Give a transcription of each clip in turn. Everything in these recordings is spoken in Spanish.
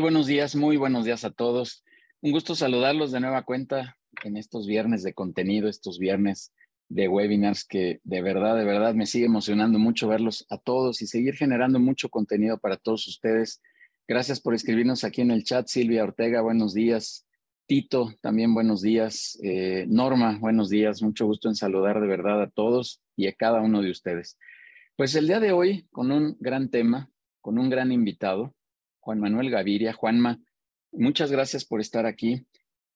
Buenos días, muy buenos días a todos. Un gusto saludarlos de nueva cuenta en estos viernes de contenido, estos viernes de webinars que de verdad, de verdad me sigue emocionando mucho verlos a todos y seguir generando mucho contenido para todos ustedes. Gracias por escribirnos aquí en el chat. Silvia Ortega, buenos días. Tito, también buenos días. Eh, Norma, buenos días. Mucho gusto en saludar de verdad a todos y a cada uno de ustedes. Pues el día de hoy con un gran tema, con un gran invitado, Juan Manuel Gaviria. Juanma, muchas gracias por estar aquí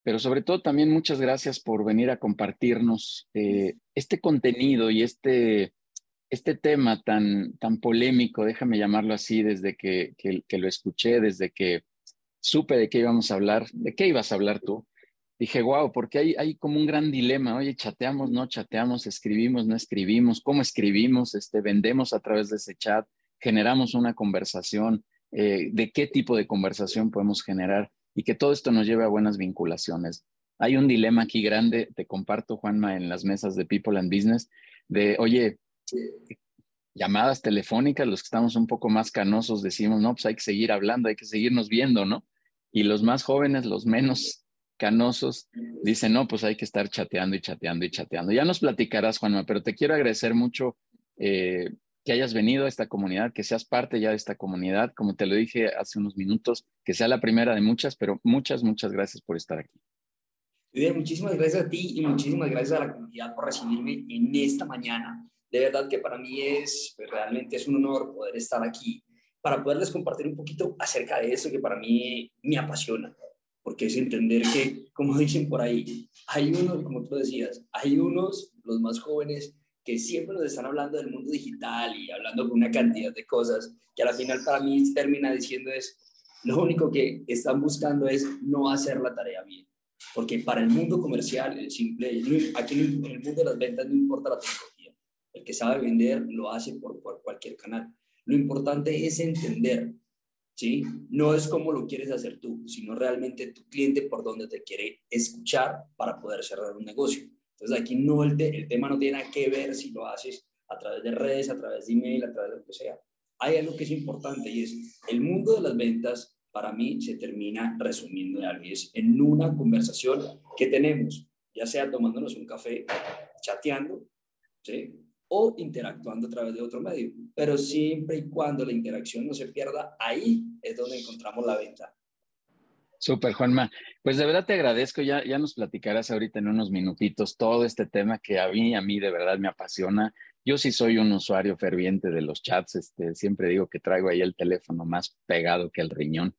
pero sobre todo también muchas gracias por venir a compartirnos eh, este contenido y este, este tema tan, tan polémico, déjame llamarlo así, desde que, que, lo escuché, desde que supe de qué íbamos a hablar, de qué ibas a hablar tú. Dije, wow, porque hay, hay como un gran dilema, oye, chateamos, no chateamos, escribimos, no escribimos, cómo escribimos, este, vendemos a través de ese chat, generamos una conversación, eh, de qué tipo de conversación podemos generar y que todo esto nos lleve a buenas vinculaciones. Hay un dilema aquí grande, te comparto, Juanma, en las mesas de People and Business, de, oye, llamadas telefónicas, los que estamos un poco más canosos decimos, no, pues hay que seguir hablando, hay que seguirnos viendo, ¿no? Y los más jóvenes, los menos canosos, dicen, no, pues hay que estar chateando y chateando y chateando. Ya nos platicarás, Juanma, pero te quiero agradecer mucho eh, que hayas venido a esta comunidad, que seas parte ya de esta comunidad, como te lo dije hace unos minutos, que sea la primera de muchas, pero muchas, muchas gracias por estar aquí. muchísimas gracias a ti y muchísimas gracias a la comunidad por recibirme en esta mañana. De verdad que para mí es, pues, realmente es un honor poder estar aquí para poderles compartir un poquito acerca de eso que para mí me apasiona, porque es entender que, como dicen por ahí, hay unos, como tú decías, hay unos, los más jóvenes, que siempre nos están hablando del mundo digital y hablando con una cantidad de cosas que a la final para mí termina diciendo es, lo único que están buscando es no hacer la tarea bien. Porque para el mundo comercial, el simple, aquí en el mundo de las ventas no importa la tecnología. El que sabe vender lo hace por, cualquier canal. Lo importante es entender, ¿sí? No es como lo quieres hacer tú, sino realmente tu cliente por donde te quiere escuchar para poder cerrar un negocio. Entonces aquí no el, el tema no tiene nada que ver si lo haces a través de redes, a través de email, a través de lo que sea. Hay algo que es importante y es el mundo de las ventas para mí se termina resumiendo en algo es en una conversación que tenemos, ya sea tomándonos un café, chateando, ¿sí? o interactuando a través de otro medio. Pero siempre y cuando la interacción no se pierda, ahí es donde encontramos la venta. Súper, Juanma. Pues de verdad te agradezco. Ya, ya nos platicarás ahorita en unos minutitos todo este tema que a mí, a mí de verdad me apasiona. Yo sí soy un usuario ferviente de los chats. Este, siempre digo que traigo ahí el teléfono más pegado que el riñón.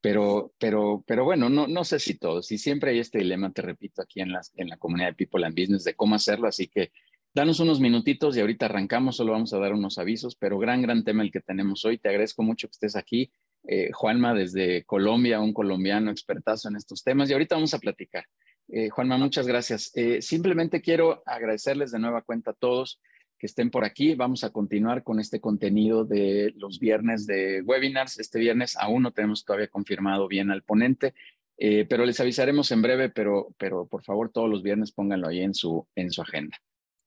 Pero, pero, pero bueno, no, no sé si todos. Y siempre hay este dilema, te repito, aquí en, las, en la comunidad de People and Business de cómo hacerlo. Así que danos unos minutitos y ahorita arrancamos. Solo vamos a dar unos avisos, pero gran, gran tema el que tenemos hoy. Te agradezco mucho que estés aquí eh, Juanma desde Colombia, un colombiano expertazo en estos temas, y ahorita vamos a platicar. Eh, Juanma, muchas gracias. Eh, simplemente quiero agradecerles de nueva cuenta a todos que estén por aquí. Vamos a continuar con este contenido de los viernes de webinars. Este viernes aún no tenemos todavía confirmado bien al ponente, pero les avisaremos en breve, pero, pero por favor todos los viernes pónganlo ahí en su, en su agenda.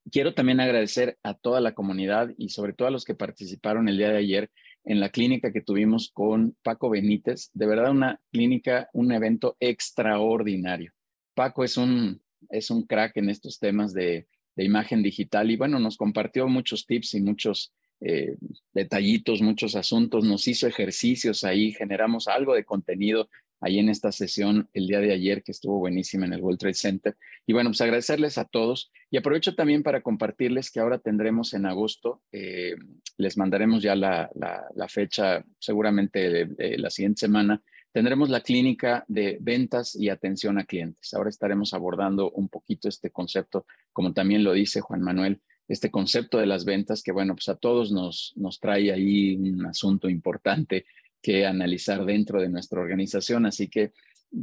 Quiero también agradecer a toda la comunidad y sobre todo a los que participaron el día de ayer en la clínica que tuvimos con Paco Benítez. De verdad, una clínica, un evento extraordinario. Paco es un, es un crack en estos temas de, imagen digital y bueno, nos compartió muchos tips y muchos eh, detallitos, muchos asuntos, nos hizo ejercicios ahí, generamos algo de contenido ahí en esta sesión el día de ayer que estuvo buenísima en el World Trade Center. Y bueno, pues agradecerles a todos y aprovecho también para compartirles que ahora tendremos en agosto, eh, les mandaremos ya la, fecha seguramente de, la siguiente semana, tendremos la clínica de ventas y atención a clientes. Ahora estaremos abordando un poquito este concepto, como también lo dice Juan Manuel, este concepto de las ventas que, bueno, pues a todos nos, nos trae ahí un asunto importante que analizar dentro de nuestra organización, así que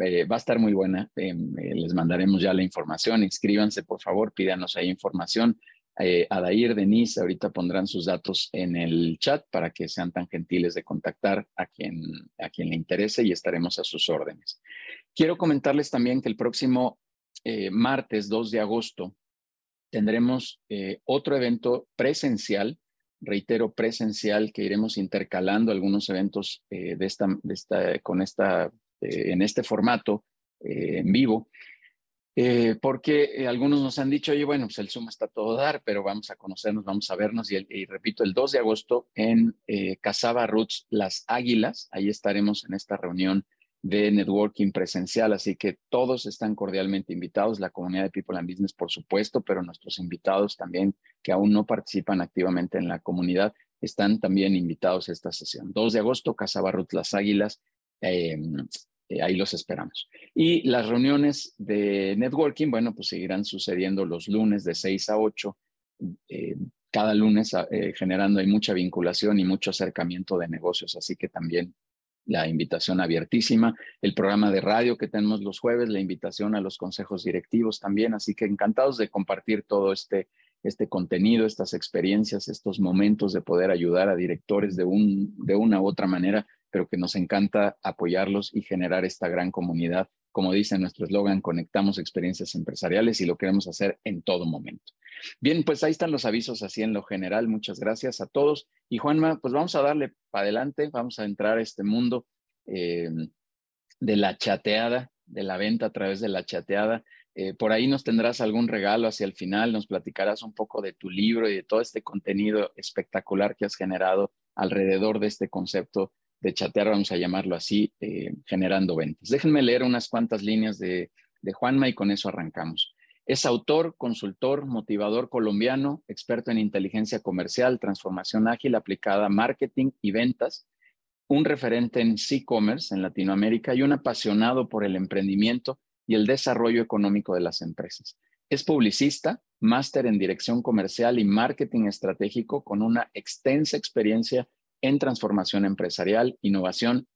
eh, va a estar muy buena. Em, eh, les mandaremos ya la información. Inscríbanse, por favor, pídanos ahí información. Eh, Adair, Denise, ahorita pondrán sus datos en el chat para que sean tan gentiles de contactar a quien, a quien le interese y estaremos a sus órdenes. Quiero comentarles también que el próximo martes 2 de agosto tendremos otro evento presencial reitero, presencial, que iremos intercalando algunos eventos de esta, de esta, con esta, en este formato en vivo. Eh, porque eh, algunos nos han dicho, oye, bueno, pues el Zoom está todo dar, pero vamos a conocernos, vamos a vernos. Y, repito, el 2 de agosto en eh, Casaba Roots Las Águilas, ahí estaremos en esta reunión de networking presencial, así que todos están cordialmente invitados, la comunidad de People and Business, por supuesto, pero nuestros invitados también que aún no participan activamente en la comunidad, están también invitados a esta sesión. 2 de agosto, Casaba Roots Las Águilas, em, eh, ahí los esperamos. Y las reuniones de networking, bueno, pues seguirán sucediendo los lunes de 6 a 8, eh, cada lunes eh, generando hay mucha vinculación y mucho acercamiento de negocios, así que también la invitación abiertísima, el programa de radio que tenemos los jueves, la invitación a los consejos directivos también, así que encantados de compartir todo este, este contenido, estas experiencias, estos momentos de poder ayudar a directores de, un, de una u otra manera pero que nos encanta apoyarlos y generar esta gran comunidad. Como dice nuestro eslogan, conectamos experiencias empresariales y lo queremos hacer en todo momento. Bien, pues ahí están los avisos así en lo general. Muchas gracias a todos. Y Juanma, pues vamos a darle para adelante, vamos a entrar a este mundo eh, de la chateada, de la venta a través de la chateada. Eh, por ahí nos tendrás algún regalo hacia el final, nos platicarás un poco de tu libro y de todo este contenido espectacular que has generado alrededor de este concepto de chatear, vamos a llamarlo así, eh, generando ventas. Déjenme leer unas cuantas líneas de, de Juanma y con eso arrancamos. Es autor, consultor, motivador colombiano, experto en inteligencia comercial, transformación ágil aplicada marketing y ventas, un referente en e-commerce en Latinoamérica y un apasionado por el emprendimiento y el desarrollo económico de las empresas. Es publicista, máster en dirección comercial y marketing estratégico con una extensa experiencia en transformación empresarial, innovación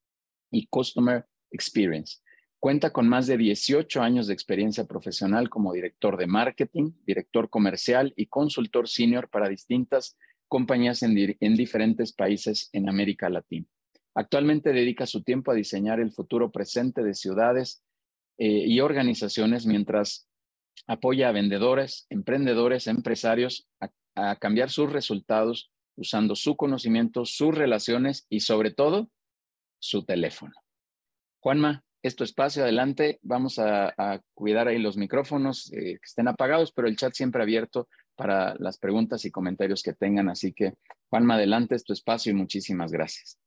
y customer experience. Cuenta con más de 18 años de experiencia profesional como director de marketing, director comercial y consultor senior para distintas compañías en, diferentes países en América Latina. Actualmente dedica su tiempo a diseñar el futuro presente de ciudades eh, y organizaciones mientras apoya a vendedores, emprendedores, empresarios a cambiar sus resultados usando su conocimiento, sus relaciones y sobre todo su teléfono. Juanma, es espacio, adelante. Vamos a, cuidar ahí los micrófonos eh, que estén apagados, pero el chat siempre abierto para las preguntas y comentarios que tengan. Así que, Juanma, adelante, es tu espacio y muchísimas gracias.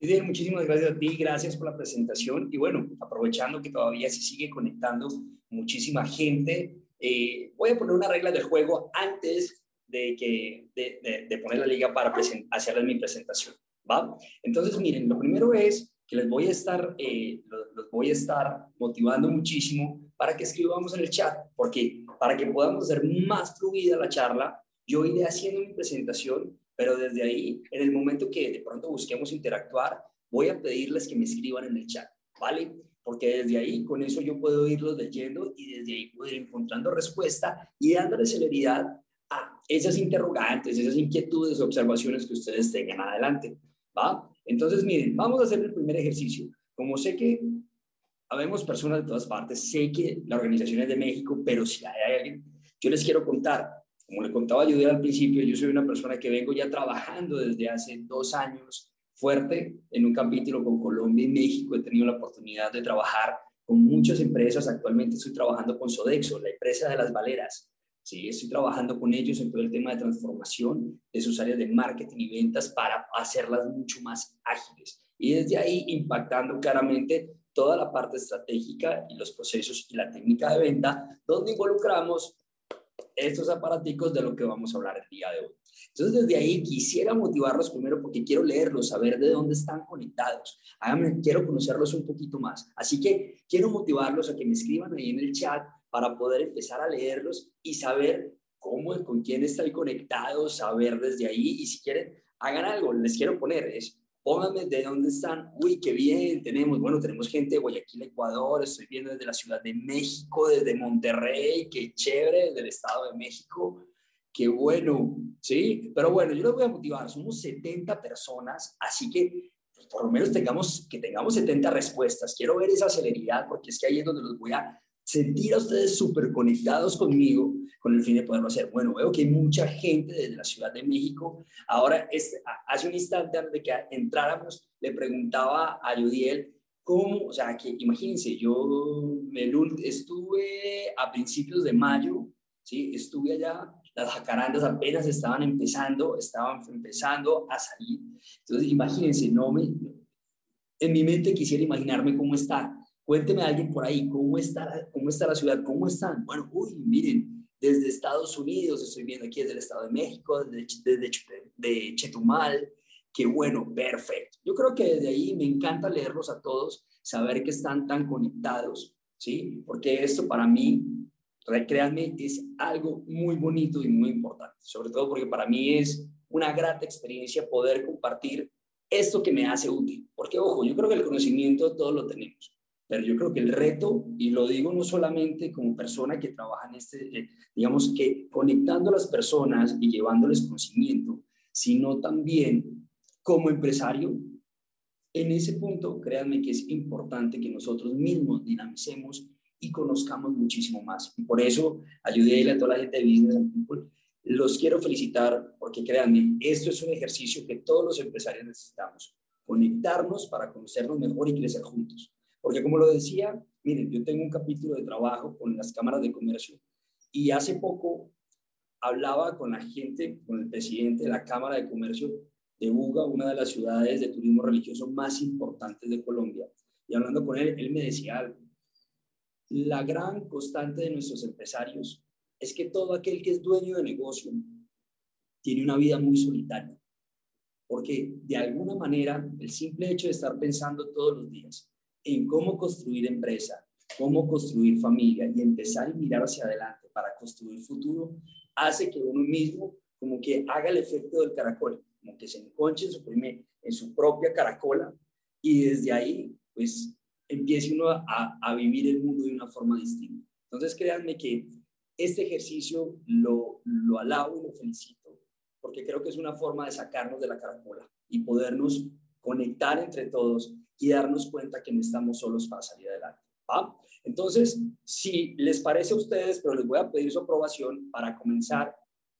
Muchísimas gracias a ti, gracias por la presentación. Y bueno, aprovechando que todavía se sigue conectando muchísima gente, eh, voy a poner una regla del juego antes de, que, de, de, poner la liga para hacerles mi presentación. ¿va? Entonces, miren, lo primero es que les voy a estar, eh, los, voy a estar motivando muchísimo para que escribamos en el chat, porque para que podamos hacer más fluida la charla, yo iré haciendo mi presentación, pero desde ahí, en el momento que de pronto busquemos interactuar, voy a pedirles que me escriban en el chat, ¿vale? Porque desde ahí, con eso yo puedo irlos leyendo y desde ahí puedo ir encontrando respuesta y dándole celeridad esas interrogantes, esas inquietudes, observaciones que ustedes tengan adelante. ¿va? Entonces, miren, vamos a hacer el primer ejercicio. Como sé que habemos personas de todas partes, sé que la organización es de México, pero si hay alguien, yo les quiero contar, como le contaba yo al principio, yo soy una persona que vengo ya trabajando desde hace dos años fuerte en un capítulo con Colombia y México. He tenido la oportunidad de trabajar con muchas empresas. Actualmente estoy trabajando con Sodexo, la empresa de las valeras. ¿Sí? Estoy trabajando con ellos en todo el tema de transformación de sus áreas de marketing y ventas para hacerlas mucho más ágiles. Y desde ahí impactando claramente toda la parte estratégica y los procesos y la técnica de venta, donde involucramos estos aparaticos de lo que vamos a hablar el día de hoy. Entonces, desde ahí quisiera motivarlos primero porque quiero leerlos, saber de dónde están conectados. Háganme, quiero conocerlos un poquito más. Así que quiero motivarlos a que me escriban ahí en el chat para poder empezar a leerlos y saber cómo, con quién estoy conectado, saber desde ahí. Y si quieren, hagan algo, les quiero poner, es pónganme de dónde están, uy, qué bien, tenemos, bueno, tenemos gente de Guayaquil, Ecuador, estoy viendo desde la Ciudad de México, desde Monterrey, qué chévere, desde el Estado de México, qué bueno, ¿sí? Pero bueno, yo les voy a motivar, somos 70 personas, así que pues, por lo menos tengamos, que tengamos 70 respuestas, quiero ver esa celeridad, porque es que ahí es donde los voy a sentir a ustedes súper conectados conmigo con el fin de poderlo hacer. Bueno, veo que hay mucha gente desde la Ciudad de México. Ahora, este, hace un instante antes de que entráramos, le preguntaba a Yudiel cómo, o sea, que imagínense, yo estuve a principios de mayo, ¿sí? Estuve allá, las jacarandas apenas estaban empezando, estaban empezando a salir. Entonces, imagínense, no me, en mi mente quisiera imaginarme cómo está Cuénteme a alguien por ahí, ¿cómo está, ¿cómo está la ciudad? ¿Cómo están? Bueno, uy, miren, desde Estados Unidos, estoy viendo aquí desde el Estado de México, desde, desde de Chetumal, qué bueno, perfecto. Yo creo que desde ahí me encanta leerlos a todos, saber que están tan conectados, ¿sí? Porque esto para mí, créanme, es algo muy bonito y muy importante, sobre todo porque para mí es una grata experiencia poder compartir esto que me hace útil. Porque, ojo, yo creo que el conocimiento todos lo tenemos pero yo creo que el reto, y lo digo no solamente como persona que trabaja en este, eh, digamos que conectando a las personas y llevándoles conocimiento, sino también como empresario, en ese punto, créanme que es importante que nosotros mismos dinamicemos y conozcamos muchísimo más. Y por eso ayudé a toda la gente de Business People. Los quiero felicitar porque créanme, esto es un ejercicio que todos los empresarios necesitamos. Conectarnos para conocernos mejor y crecer juntos. Porque como lo decía, miren, yo tengo un capítulo de trabajo con las cámaras de comercio y hace poco hablaba con la gente, con el presidente de la Cámara de Comercio de Buga, una de las ciudades de turismo religioso más importantes de Colombia. Y hablando con él, él me decía algo. La gran constante de nuestros empresarios es que todo aquel que es dueño de negocio tiene una vida muy solitaria. Porque de alguna manera el simple hecho de estar pensando todos los días en cómo construir empresa, cómo construir familia y empezar a mirar hacia adelante para construir futuro, hace que uno mismo como que haga el efecto del caracol, como que se enconche en su, en su propia caracola y desde ahí pues empiece uno a, a vivir el mundo de una forma distinta. Entonces créanme que este ejercicio lo, lo alabo y lo felicito porque creo que es una forma de sacarnos de la caracola y podernos conectar entre todos y darnos cuenta que no estamos solos para salir adelante. Entonces, si les parece a ustedes, pero les voy a pedir su aprobación para comenzar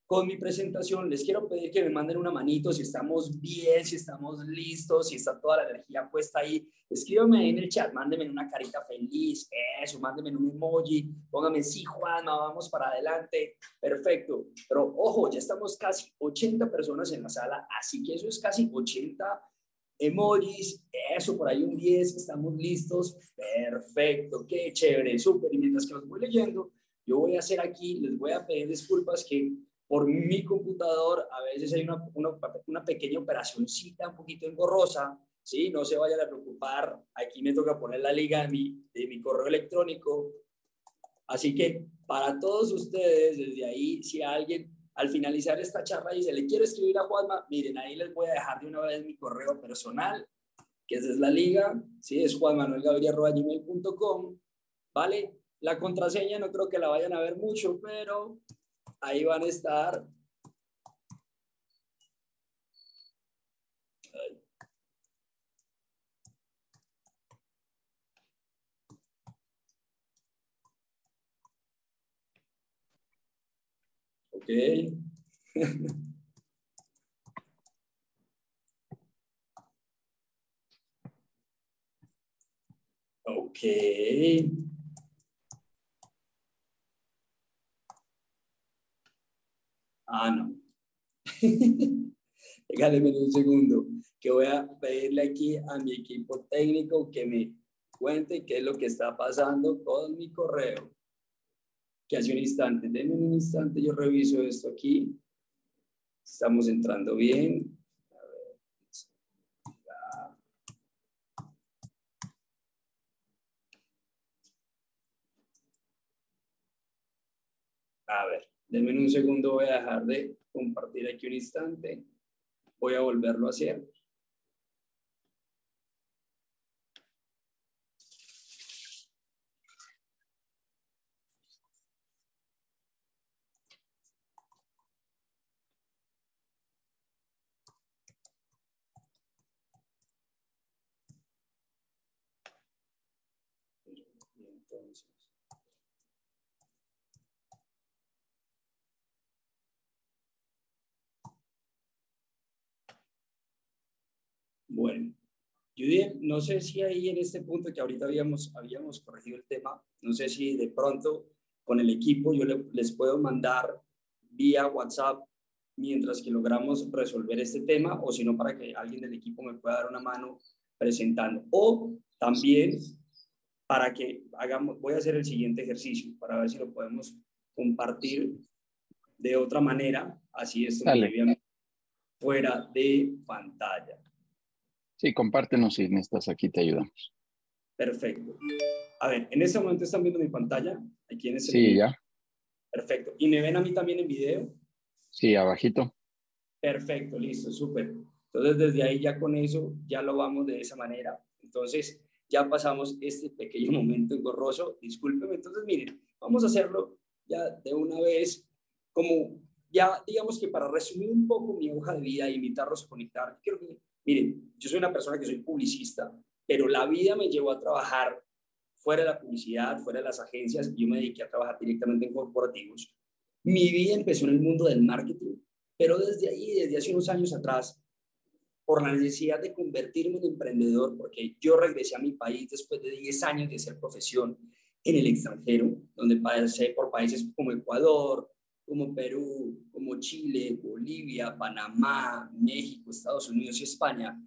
con mi presentación, les quiero pedir que me manden una manito si estamos bien, si estamos listos, si está toda la energía puesta ahí. Escríbanme ahí en el chat, mándenme una carita feliz, eso, mándenme un emoji, pónganme sí, Juanma, vamos para adelante. Perfecto. Pero ojo, ya estamos casi 80 personas en la sala, así que eso es casi 80 emojis, eso por ahí un 10, estamos listos, perfecto, qué chévere, súper, y mientras que los voy leyendo, yo voy a hacer aquí, les voy a pedir disculpas que por mi computador a veces hay una, una, una pequeña operacioncita un poquito engorrosa, ¿sí? No se vayan a preocupar, aquí me toca poner la liga de mi, de mi correo electrónico, así que para todos ustedes, desde ahí, si alguien al finalizar esta charla dice, le quiero escribir a Juanma, miren, ahí les voy a dejar de una vez mi correo personal, que es la liga, ¿sí? es juanmanuelgaviria.com, ¿vale? La contraseña no creo que la vayan a ver mucho, pero ahí van a estar. Ok. ok. Ah, no. Déjame un segundo, que voy a pedirle aquí a mi equipo técnico que me cuente qué es lo que está pasando con mi correo que hace un instante. Denme un instante, yo reviso esto aquí. Estamos entrando bien. A ver. Denme un segundo, voy a dejar de compartir aquí un instante. Voy a volverlo a hacer. Bueno, Judith, no sé si ahí en este punto que ahorita habíamos, habíamos corregido el tema, no sé si de pronto con el equipo yo les puedo mandar vía WhatsApp mientras que logramos resolver este tema o si no para que alguien del equipo me pueda dar una mano presentando. O también para que hagamos, voy a hacer el siguiente ejercicio para ver si lo podemos compartir de otra manera, así esto fuera de pantalla. Sí, compártenos si necesitas, aquí te ayudamos. Perfecto. A ver, en este momento están viendo mi pantalla. Aquí en sí, ya. Perfecto. ¿Y me ven a mí también en video? Sí, abajito. Perfecto, listo, súper. Entonces, desde ahí ya con eso, ya lo vamos de esa manera. Entonces, ya pasamos este pequeño momento engorroso. Discúlpeme. Entonces, miren, vamos a hacerlo ya de una vez, como ya, digamos que para resumir un poco mi hoja de vida e invitarlos a conectar, creo que, miren, yo soy una persona que soy publicista, pero la vida me llevó a trabajar fuera de la publicidad, fuera de las agencias, yo me dediqué a trabajar directamente en corporativos. Mi vida empezó en el mundo del marketing, pero desde ahí, desde hace unos años atrás, por la necesidad de convertirme en emprendedor, porque yo regresé a mi país después de 10 años de ser profesión en el extranjero, donde pasé por países como Ecuador, como Perú, como Chile, Bolivia, Panamá, México, Estados Unidos y España,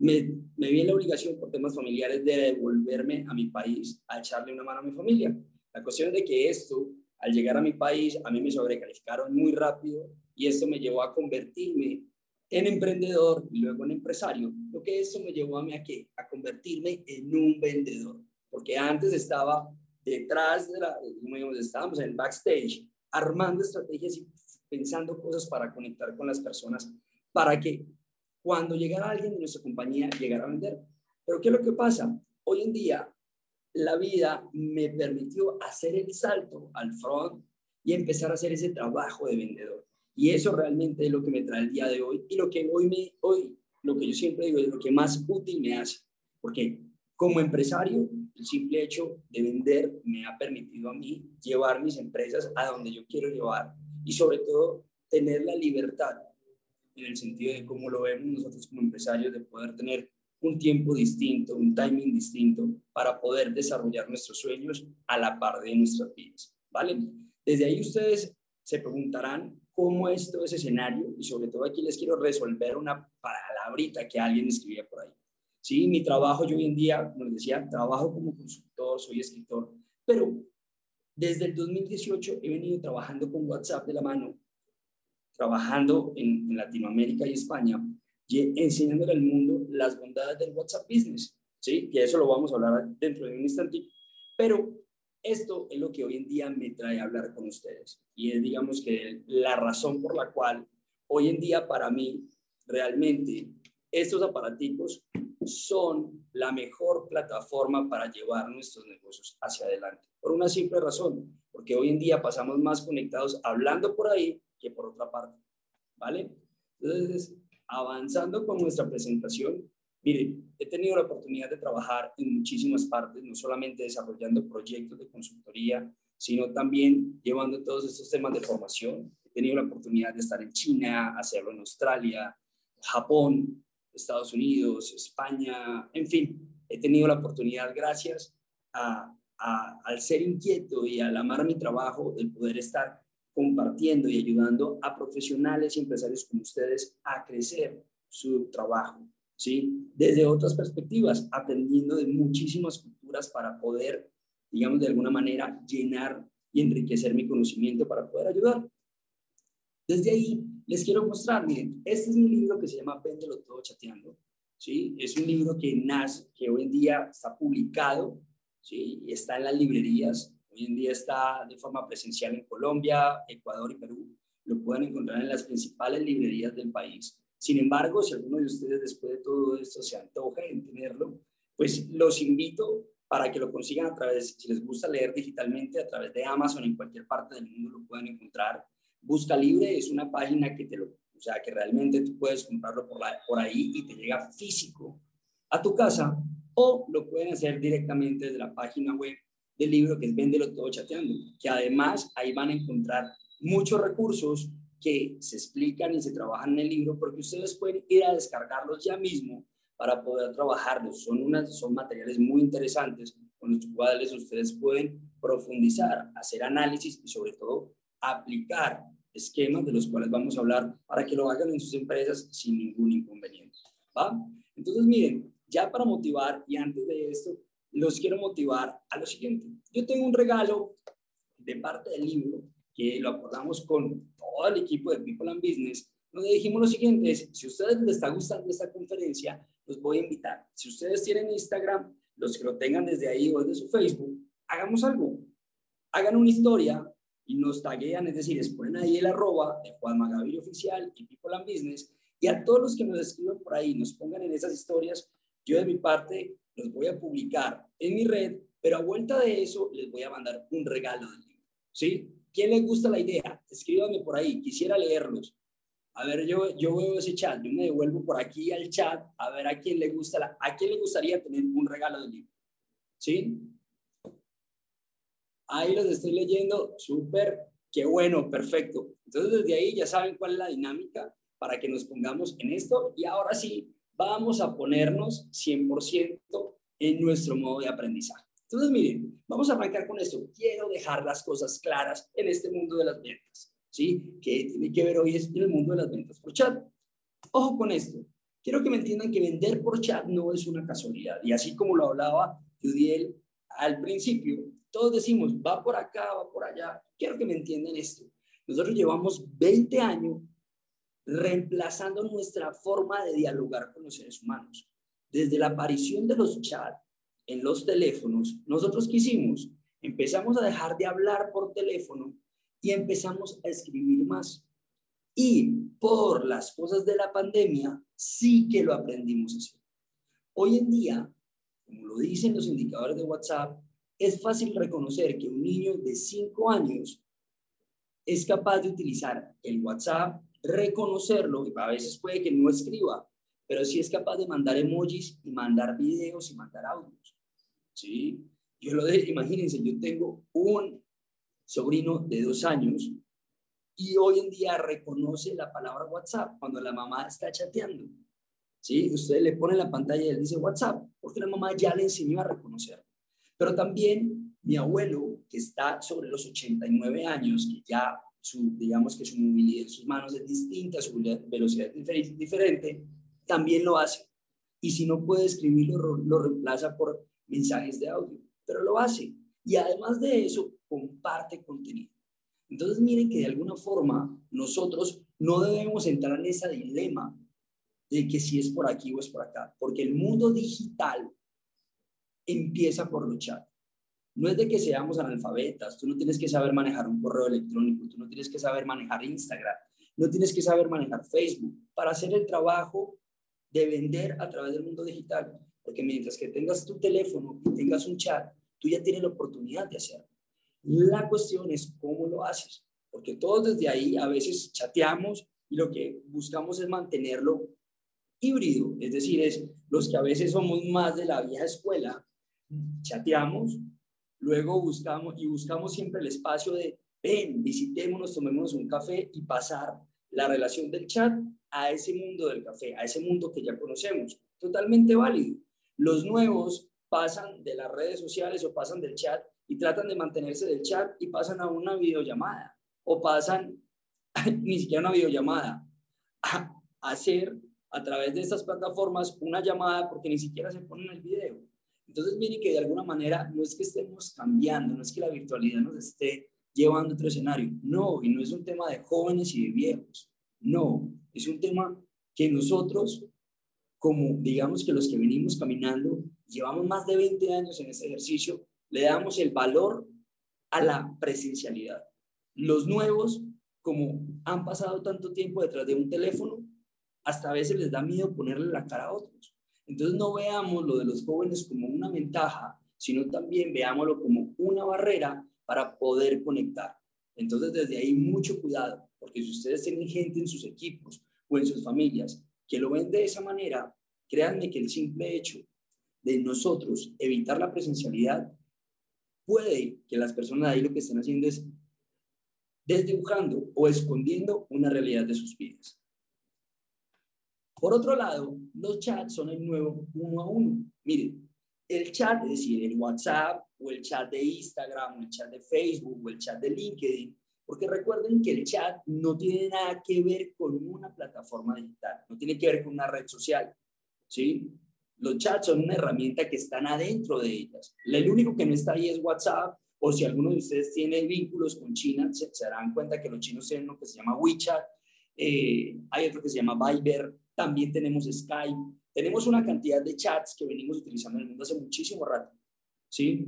me, vi en la obligación por temas familiares de devolverme a mi país a echarle una mano a mi familia. La cuestión es de que esto, al llegar a mi país, a mí me sobrecalificaron muy rápido y esto me llevó a convertirme en emprendedor y luego en empresario. Lo que esto me llevó a mí a qué? A convertirme en un vendedor. Porque antes estaba detrás de la, digamos, estábamos en el backstage, armando estrategias y pensando cosas para conectar con las personas, para que cuando llegara alguien de nuestra compañía, llegara a vender. Pero ¿qué es lo que pasa? Hoy en día, la vida me permitió hacer el salto al front y empezar a hacer ese trabajo de vendedor. Y eso realmente es lo que me trae el día de hoy y lo que hoy, me, hoy lo que yo siempre digo es lo que más útil me hace. Porque como empresario, el simple hecho de vender me ha permitido a mí llevar mis empresas a donde yo quiero llevar y sobre todo tener la libertad en el sentido de cómo lo vemos nosotros como empresarios, de poder tener un tiempo distinto, un timing distinto para poder desarrollar nuestros sueños a la par de nuestras vidas, ¿vale? Desde ahí ustedes se preguntarán cómo es todo ese escenario y sobre todo aquí les quiero resolver una palabrita que alguien escribía por ahí. Sí, mi trabajo yo hoy en día, como les decía, trabajo como consultor, soy escritor, pero desde el 2018 he venido trabajando con WhatsApp de la mano trabajando en, Latinoamérica y España, y enseñándole al mundo las bondades del WhatsApp Business, ¿sí? Que eso lo vamos a hablar dentro de un instante. Pero esto es lo que hoy en día me trae a hablar con ustedes. Y es, digamos, que la razón por la cual hoy en día para mí, realmente, estos aparaticos son la mejor plataforma para llevar nuestros negocios hacia adelante. Por una simple razón, porque hoy en día pasamos más conectados hablando por ahí que por otra parte. ¿Vale? Entonces, avanzando con nuestra presentación, miren, he tenido la oportunidad de trabajar en muchísimas partes, no solamente desarrollando proyectos de consultoría, sino también llevando todos estos temas de formación. He tenido la oportunidad de estar en China, hacerlo en Australia, Japón, Estados Unidos, España, en fin, he tenido la oportunidad, gracias a, al ser inquieto y al amar mi trabajo, de poder estar compartiendo y ayudando a profesionales y empresarios como ustedes a crecer su trabajo, ¿sí? Desde otras perspectivas, aprendiendo de muchísimas culturas para poder, digamos, de alguna manera llenar y enriquecer mi conocimiento para poder ayudar. Desde ahí les quiero mostrar, miren, este es mi libro que se llama Véndelo todo chateando, ¿sí? Es un libro que nace, que hoy en día está publicado, ¿sí? Y está en las librerías, Hoy en día está de forma presencial en Colombia, Ecuador y Perú. Lo pueden encontrar en las principales librerías del país. Sin embargo, si alguno de ustedes después de todo esto se antoja en tenerlo, pues los invito para que lo consigan a través, si les gusta leer digitalmente, a través de Amazon, en cualquier parte del mundo lo pueden encontrar. Busca Libre es una página que te lo, o sea, que realmente tú puedes comprarlo por, por ahí y te llega físico a tu casa o lo pueden hacer directamente desde la página web del libro que es Véndelo todo chateando, que además ahí van a encontrar muchos recursos que se explican y se trabajan en el libro porque ustedes pueden ir a descargarlos ya mismo para poder trabajarlos. Son, unas, son materiales muy interesantes con los cuales ustedes pueden profundizar, hacer análisis y sobre todo aplicar esquemas de los cuales vamos a hablar para que lo hagan en sus empresas sin ningún inconveniente. ¿va? Entonces, miren, ya para motivar y antes de esto, los quiero motivar a lo siguiente. Yo tengo un regalo de parte del libro lo acordamos con todo el equipo de People and Business, donde dijimos lo siguiente, si a ustedes les está gustando esta conferencia, los voy a invitar. Si ustedes tienen Instagram, los que lo tengan desde ahí o desde su Facebook, hagamos algo. Hagan una historia y nos taguean, es decir, les ponen ahí el arroba de Juan Magavillo Oficial y People and Business, y a todos los que nos escriban por ahí, nos pongan en esas historias, yo de mi parte los voy a publicar en mi red, pero a vuelta de eso les voy a mandar un regalo del libro, ¿sí? ¿Quién les gusta la idea? Escríbanme por ahí, quisiera leerlos. A ver, yo, yo veo ese chat, yo me devuelvo por aquí al chat a ver a quién le gusta, la, a quién le gustaría tener un regalo del libro. ¿Sí? Ahí los estoy leyendo, súper, qué bueno, perfecto. Entonces desde ahí ya saben cuál es la dinámica para que nos pongamos en esto y ahora sí, vamos a ponernos 100% en nuestro modo de aprendizaje. Entonces, miren, vamos a arrancar con esto. Quiero dejar las cosas claras en este mundo de las ventas, ¿sí? Que tiene que ver hoy es en el mundo de las ventas por chat. Ojo con esto. Quiero que me entiendan que vender por chat no es una casualidad. Y así como lo hablaba Judiel al principio, todos decimos, va por acá, va por allá. Quiero que me entiendan esto. Nosotros llevamos 20 años reemplazando nuestra forma de dialogar con los seres humanos. Desde la aparición de los chats en los teléfonos, nosotros quisimos, empezamos a dejar de hablar por teléfono y empezamos a escribir más. Y por las cosas de la pandemia, sí que lo aprendimos a hacer. Hoy en día, como lo dicen los indicadores de WhatsApp, es fácil reconocer que un niño de 5 años es capaz de utilizar el WhatsApp, reconocerlo, y a veces puede que no escriba, pero sí es capaz de mandar emojis y mandar videos y mandar audios. ¿Sí? Yo lo de, imagínense, yo tengo un sobrino de dos años y hoy en día reconoce la palabra WhatsApp cuando la mamá está chateando. ¿Sí? Usted le pone la pantalla y él dice WhatsApp, porque la mamá ya le enseñó a reconocer. Pero también mi abuelo, que está sobre los 89 años, que ya su, digamos que su movilidad en sus manos es distinta, su velocidad es diferente, también lo hace. Y si no puede escribirlo, lo reemplaza por mensajes de audio, pero lo hace. Y además de eso, comparte contenido. Entonces, miren que de alguna forma nosotros no debemos entrar en ese dilema de que si es por aquí o es por acá, porque el mundo digital empieza por luchar. No es de que seamos analfabetas, tú no tienes que saber manejar un correo electrónico, tú no tienes que saber manejar Instagram, no tienes que saber manejar Facebook para hacer el trabajo de vender a través del mundo digital. Porque mientras que tengas tu teléfono y tengas un chat, tú ya tienes la oportunidad de hacerlo. La cuestión es cómo lo haces, porque todos desde ahí a veces chateamos y lo que buscamos es mantenerlo híbrido, es decir, es los que a veces somos más de la vieja escuela, chateamos, Luego buscamos y buscamos siempre el espacio de, ven, visitémonos, tomémonos un café y pasar la relación del chat a ese mundo del café, a ese mundo que ya conocemos. Totalmente válido. Los nuevos pasan de las redes sociales o pasan del chat y tratan de mantenerse del chat y pasan a una videollamada o pasan ni siquiera una videollamada a hacer a través de estas plataformas una llamada porque ni siquiera se ponen el video. Entonces, miren que de alguna manera no es que estemos cambiando, no es que la virtualidad nos esté llevando a otro escenario, no, y no es un tema de jóvenes y de viejos, no, es un tema que nosotros, como digamos que los que venimos caminando, llevamos más de 20 años en este ejercicio, le damos el valor a la presencialidad. Los nuevos, como han pasado tanto tiempo detrás de un teléfono, hasta a veces les da miedo ponerle la cara a otros. Entonces no veamos lo de los jóvenes como una ventaja, sino también veámoslo como una barrera para poder conectar. Entonces desde ahí mucho cuidado, porque si ustedes tienen gente en sus equipos o en sus familias que lo ven de esa manera, créanme que el simple hecho de nosotros evitar la presencialidad puede que las personas ahí lo que estén haciendo es desdibujando o escondiendo una realidad de sus vidas. Por otro lado, los chats son el nuevo uno a uno. Miren, el chat, es decir, el WhatsApp o el chat de Instagram o el chat de Facebook o el chat de LinkedIn, porque recuerden que el chat no tiene nada que ver con una plataforma digital, no tiene que ver con una red social, ¿sí? Los chats son una herramienta que están adentro de ellas. El único que no está ahí es WhatsApp, o si alguno de ustedes tiene vínculos con China, se, darán cuenta que los chinos tienen lo que se llama WeChat, eh, hay otro que se llama Viber, también tenemos Skype, tenemos una cantidad de chats que venimos utilizando en el mundo hace muchísimo rato, ¿sí?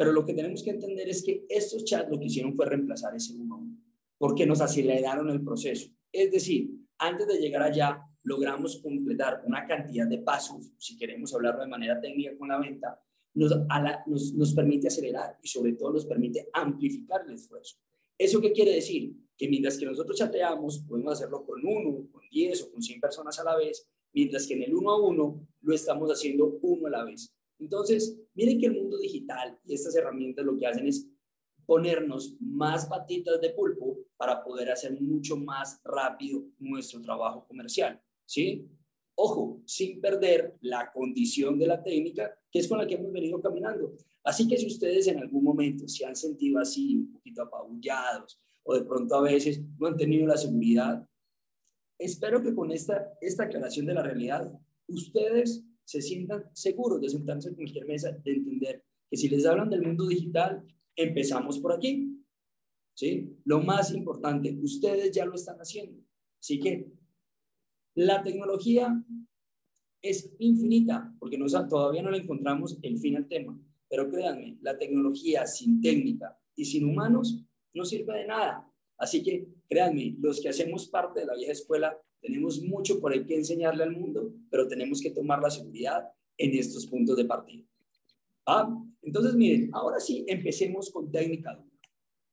Pero lo que tenemos que entender es que estos chats lo que hicieron fue reemplazar ese porque nos aceleraron el proceso. Es decir, antes de llegar allá, logramos completar una cantidad de pasos, si queremos hablarlo de manera técnica con la venta, nos, nos, permite acelerar y sobre todo nos permite amplificar el esfuerzo. ¿Eso qué quiere decir? Que mientras que nosotros chateamos, podemos hacerlo con uno, con diez o con cien personas a la vez, mientras que en el uno a uno lo estamos haciendo uno a la vez. Entonces, miren que el mundo digital y estas herramientas lo que hacen es ponernos más patitas de pulpo para poder hacer mucho más rápido nuestro trabajo comercial. ¿sí? Ojo, sin perder la condición de la técnica, que es con la que hemos venido caminando. Así que si ustedes en algún momento se han sentido así, un poquito apabullados, o de pronto a veces no han tenido la seguridad, espero que con esta, esta aclaración de la realidad, ustedes se sientan seguros de sentarse en cualquier mesa, de entender que si les hablan del mundo digital, empezamos por aquí. ¿Sí? Lo más importante, ustedes ya lo están haciendo. Así que la tecnología es infinita, porque todavía no le encontramos el fin al tema. Pero créanme, la tecnología sin técnica y sin humanos no sirve de nada. Así que créanme, los que hacemos parte de la vieja escuela tenemos mucho por ahí que enseñarle al mundo, pero tenemos que tomar la seguridad en estos puntos de partida. ¿Ah? Entonces, miren, ahora sí, empecemos con técnica.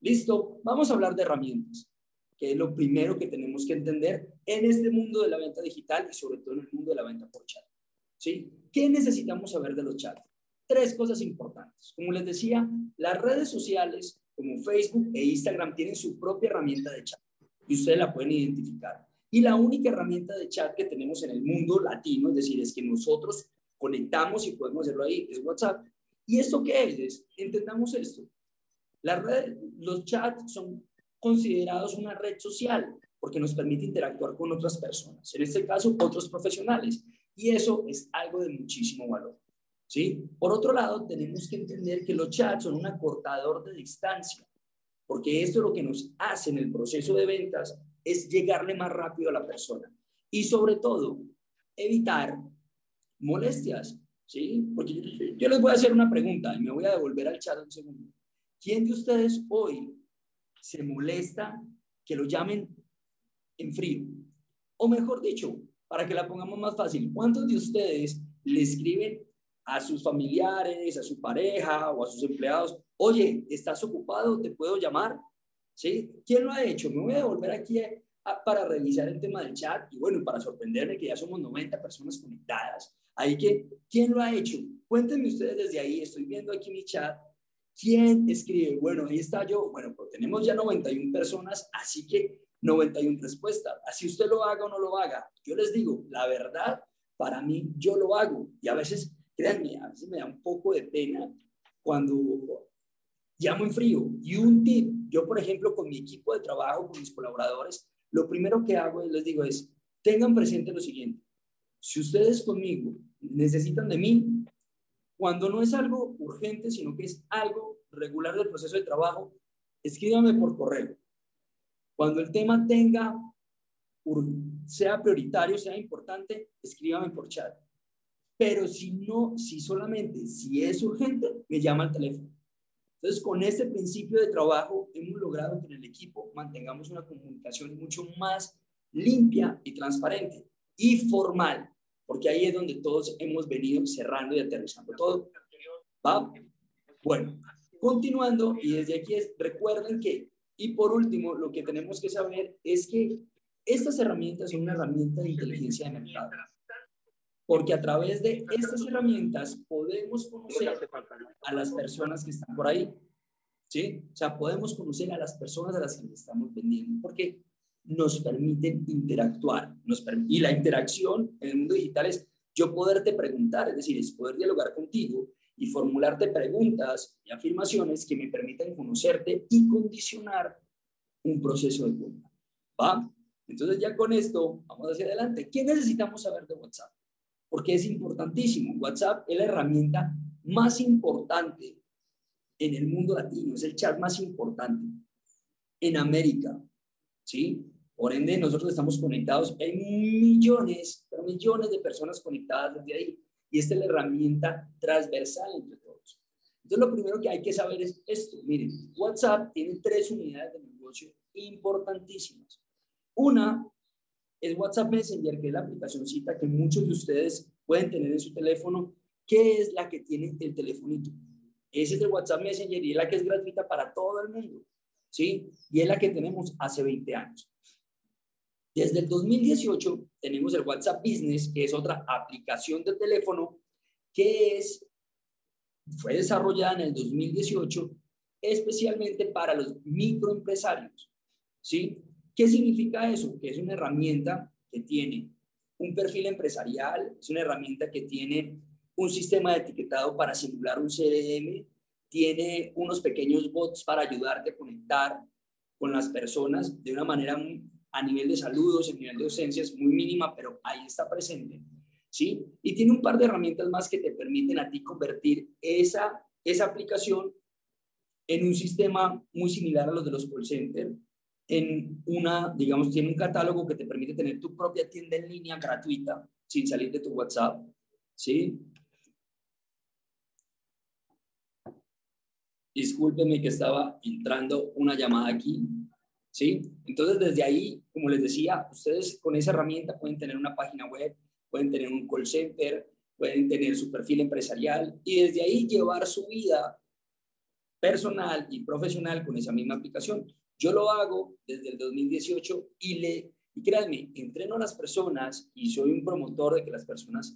Listo, vamos a hablar de herramientas que es lo primero que tenemos que entender en este mundo de la venta digital y sobre todo en el mundo de la venta por chat. ¿Sí? ¿Qué necesitamos saber de los chats? Tres cosas importantes. Como les decía, las redes sociales como Facebook e Instagram tienen su propia herramienta de chat y ustedes la pueden identificar. Y la única herramienta de chat que tenemos en el mundo latino, es decir, es que nosotros conectamos y podemos hacerlo ahí, es WhatsApp. ¿Y esto qué es? Entendamos esto. Los chats son considerados una red social porque nos permite interactuar con otras personas, en este caso otros profesionales, y eso es algo de muchísimo valor. ¿sí? Por otro lado, tenemos que entender que los chats son un acortador de distancia, porque esto lo que nos hace en el proceso de ventas es llegarle más rápido a la persona y sobre todo evitar molestias, ¿sí? Porque yo, yo les voy a hacer una pregunta y me voy a devolver al chat un segundo. ¿Quién de ustedes hoy se molesta que lo llamen en frío. O mejor dicho, para que la pongamos más fácil, ¿cuántos de ustedes le escriben a sus familiares, a su pareja o a sus empleados, oye, ¿estás ocupado? ¿Te puedo llamar? ¿Sí? ¿Quién lo ha hecho? Me voy a devolver aquí para revisar el tema del chat y bueno, para sorprenderme que ya somos 90 personas conectadas. Ahí que, ¿quién lo ha hecho? Cuéntenme ustedes desde ahí, estoy viendo aquí mi chat ¿Quién escribe? Bueno, ahí está yo. Bueno, pues tenemos ya 91 personas, así que 91 respuestas. Así usted lo haga o no lo haga. Yo les digo, la verdad, para mí, yo lo hago. Y a veces, créanme, a veces me da un poco de pena cuando llamo en frío. Y un tip, yo por ejemplo, con mi equipo de trabajo, con mis colaboradores, lo primero que hago, les digo, es, tengan presente lo siguiente. Si ustedes conmigo necesitan de mí, cuando no es algo urgente, sino que es algo regular del proceso de trabajo, escríbame por correo. Cuando el tema tenga, sea prioritario, sea importante, escríbame por chat. Pero si no, si solamente, si es urgente, me llama al teléfono. Entonces, con este principio de trabajo, hemos logrado que en el equipo mantengamos una comunicación mucho más limpia y transparente y formal porque ahí es donde todos hemos venido cerrando y aterrizando todo. ¿Va? Bueno, continuando, y desde aquí es, recuerden que, y por último, lo que tenemos que saber es que estas herramientas son una herramienta de inteligencia de mercado. Porque a través de estas herramientas podemos conocer a las personas que están por ahí. ¿Sí? O sea, podemos conocer a las personas a las que le estamos vendiendo. Porque nos permiten interactuar. Nos y la interacción en el mundo digital es yo poderte preguntar, es decir, es poder dialogar contigo y formularte preguntas y afirmaciones que me permitan conocerte y condicionar un proceso de compra. ¿Va? Entonces ya con esto vamos hacia adelante. ¿Qué necesitamos saber de WhatsApp? Porque es importantísimo. WhatsApp es la herramienta más importante en el mundo latino, es el chat más importante en América, ¿sí? Por ende, nosotros estamos conectados, hay millones, pero millones de personas conectadas desde ahí, y esta es la herramienta transversal entre todos. Entonces, lo primero que hay que saber es esto. Miren, WhatsApp tiene tres unidades de negocio importantísimas. Una es WhatsApp Messenger, que es la aplicacióncita que muchos de ustedes pueden tener en su teléfono, que es la que tiene el telefonito. Ese es el WhatsApp Messenger y es la que es gratuita para todo el mundo. ¿Sí? Y es la que tenemos hace 20 años. Desde el 2018 tenemos el WhatsApp Business, que es otra aplicación de teléfono que es, fue desarrollada en el 2018 especialmente para los microempresarios. ¿Sí? ¿Qué significa eso? Que es una herramienta que tiene un perfil empresarial, es una herramienta que tiene un sistema de etiquetado para simular un CRM, tiene unos pequeños bots para ayudarte a conectar con las personas de una manera a nivel de saludos, a nivel de docencias muy mínima, pero ahí está presente. ¿sí? Y tiene un par de herramientas más que te permiten a ti convertir esa, esa aplicación en un sistema muy similar a los de los call centers, en una, digamos, tiene un catálogo que te permite tener tu propia tienda en línea gratuita sin salir de tu WhatsApp, ¿sí? Discúlpeme que estaba entrando una llamada aquí, ¿sí? Entonces, desde ahí, como les decía, ustedes con esa herramienta pueden tener una página web, pueden tener un call center, pueden tener su perfil empresarial y desde ahí llevar su vida personal y profesional con esa misma aplicación. Yo lo hago desde el 2018 y le, y créanme, entreno a las personas y soy un promotor de que las personas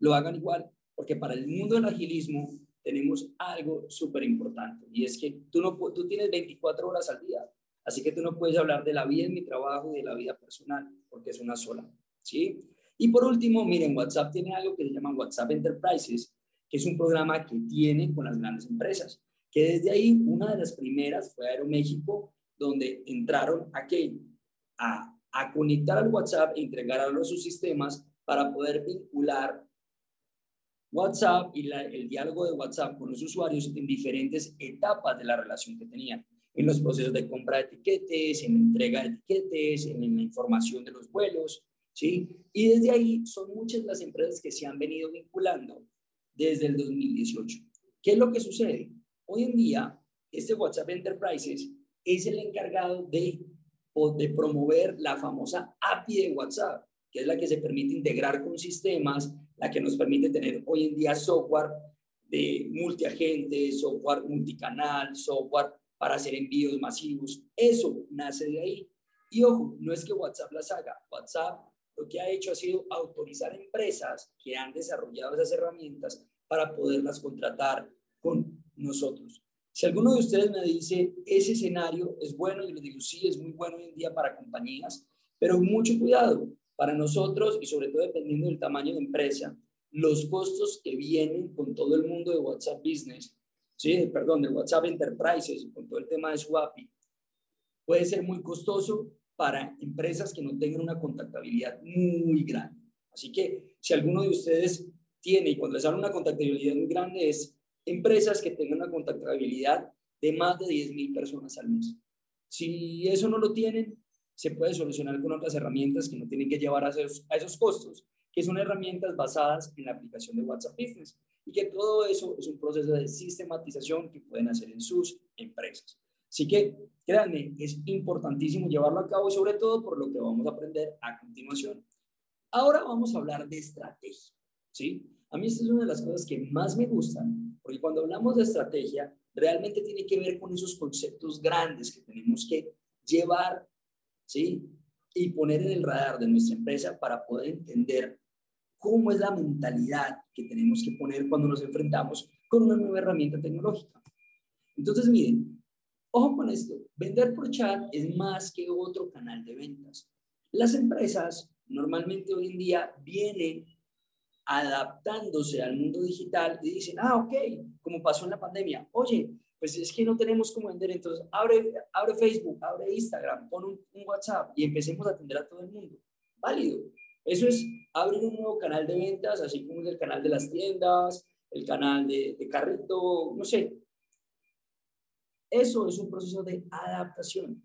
lo hagan igual, porque para el mundo del agilismo tenemos algo súper importante y es que tú, no, tú tienes 24 horas al día, así que tú no puedes hablar de la vida en mi trabajo y de la vida personal, porque es una sola, ¿sí? Y por último, miren, WhatsApp tiene algo que se llama WhatsApp Enterprises, que es un programa que tiene con las grandes empresas que desde ahí una de las primeras fue Aeroméxico, donde entraron a A, a conectar al WhatsApp e entregar a los sus sistemas para poder vincular WhatsApp y el diálogo de WhatsApp con los usuarios en diferentes etapas de la relación que tenían, en los procesos de compra de etiquetes, en entrega de etiquetes, en la información de los vuelos, ¿sí? Y desde ahí son muchas las empresas que se han venido vinculando desde el 2018. ¿Qué es lo que sucede? Hoy en día, este WhatsApp Enterprises es el encargado de, de promover la famosa API de WhatsApp, que es la que se permite integrar con sistemas, la que nos permite tener hoy en día software de multiagente, software multicanal, software para hacer envíos masivos. Eso nace de ahí. Y ojo, no es que WhatsApp las haga. WhatsApp lo que ha hecho ha sido autorizar empresas que han desarrollado esas herramientas para poderlas contratar con nosotros. Si alguno de ustedes me dice, ese escenario es bueno, y les digo, sí, es muy bueno hoy en día para compañías, pero mucho cuidado para nosotros y sobre todo dependiendo del tamaño de empresa, los costos que vienen con todo el mundo de WhatsApp Business, sí, perdón, de WhatsApp Enterprises, con todo el tema de su API, puede ser muy costoso para empresas que no tengan una contactabilidad muy grande. Así que si alguno de ustedes tiene, y cuando les hablo una contactabilidad muy grande, es empresas que tengan una contactabilidad de más de 10.000 personas al mes. Si eso no lo tienen, se puede solucionar con otras herramientas que no tienen que llevar a esos, a esos costos, que son herramientas basadas en la aplicación de WhatsApp Business y que todo eso es un proceso de sistematización que pueden hacer en sus empresas. Así que, créanme, es importantísimo llevarlo a cabo, sobre todo por lo que vamos a aprender a continuación. Ahora vamos a hablar de estrategia, ¿sí? A mí esta es una de las cosas que más me gustan porque cuando hablamos de estrategia, realmente tiene que ver con esos conceptos grandes que tenemos que llevar, ¿sí? Y poner en el radar de nuestra empresa para poder entender cómo es la mentalidad que tenemos que poner cuando nos enfrentamos con una nueva herramienta tecnológica. Entonces, miren, Ojo con esto, vender por chat es más que otro canal de ventas. Las empresas normalmente hoy en día vienen adaptándose al mundo digital y dicen, ah, ok, como pasó en la pandemia, oye, pues es que no tenemos cómo vender, entonces abre, abre Facebook, abre Instagram, pon un, WhatsApp y empecemos a atender a todo el mundo. Válido. Eso es abrir un nuevo canal de ventas, así como el canal de las tiendas, el canal de, carrito, no sé. Eso es un proceso de adaptación.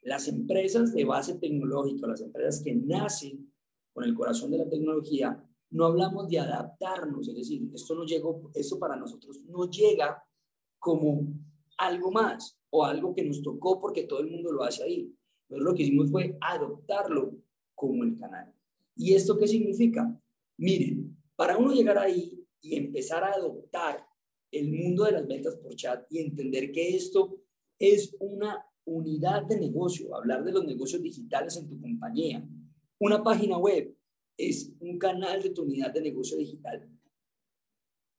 Las empresas de base tecnológica, las empresas que nacen con el corazón de la tecnología, no hablamos de adaptarnos, es decir, esto no llegó, esto para nosotros no llega como algo más o algo que nos tocó porque todo el mundo lo hace ahí. Nosotros lo que hicimos fue adoptarlo como el canal. ¿Y esto qué significa? Miren, para uno llegar ahí y empezar a adoptar el mundo de las ventas por chat y entender que esto es una unidad de negocio, hablar de los negocios digitales en tu compañía, una página web, es un canal de tu unidad de negocio digital.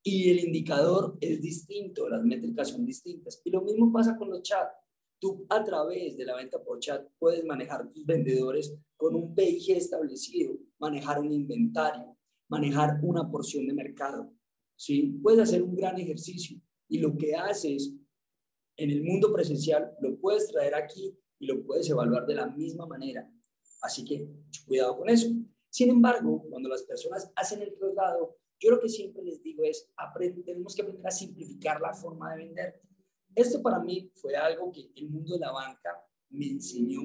Y el indicador es distinto, las métricas son distintas. Y lo mismo pasa con los chats. Tú a través de la venta por chat puedes manejar tus vendedores con un PIG establecido, manejar un inventario, manejar una porción de mercado. ¿sí? Puedes hacer un gran ejercicio y lo que haces en el mundo presencial lo puedes traer aquí y lo puedes evaluar de la misma manera. Así que cuidado con eso. Sin embargo, cuando las personas hacen el traslado, yo lo que siempre les digo es, tenemos que aprender a simplificar la forma de vender. Esto para mí fue algo que el mundo de la banca me enseñó,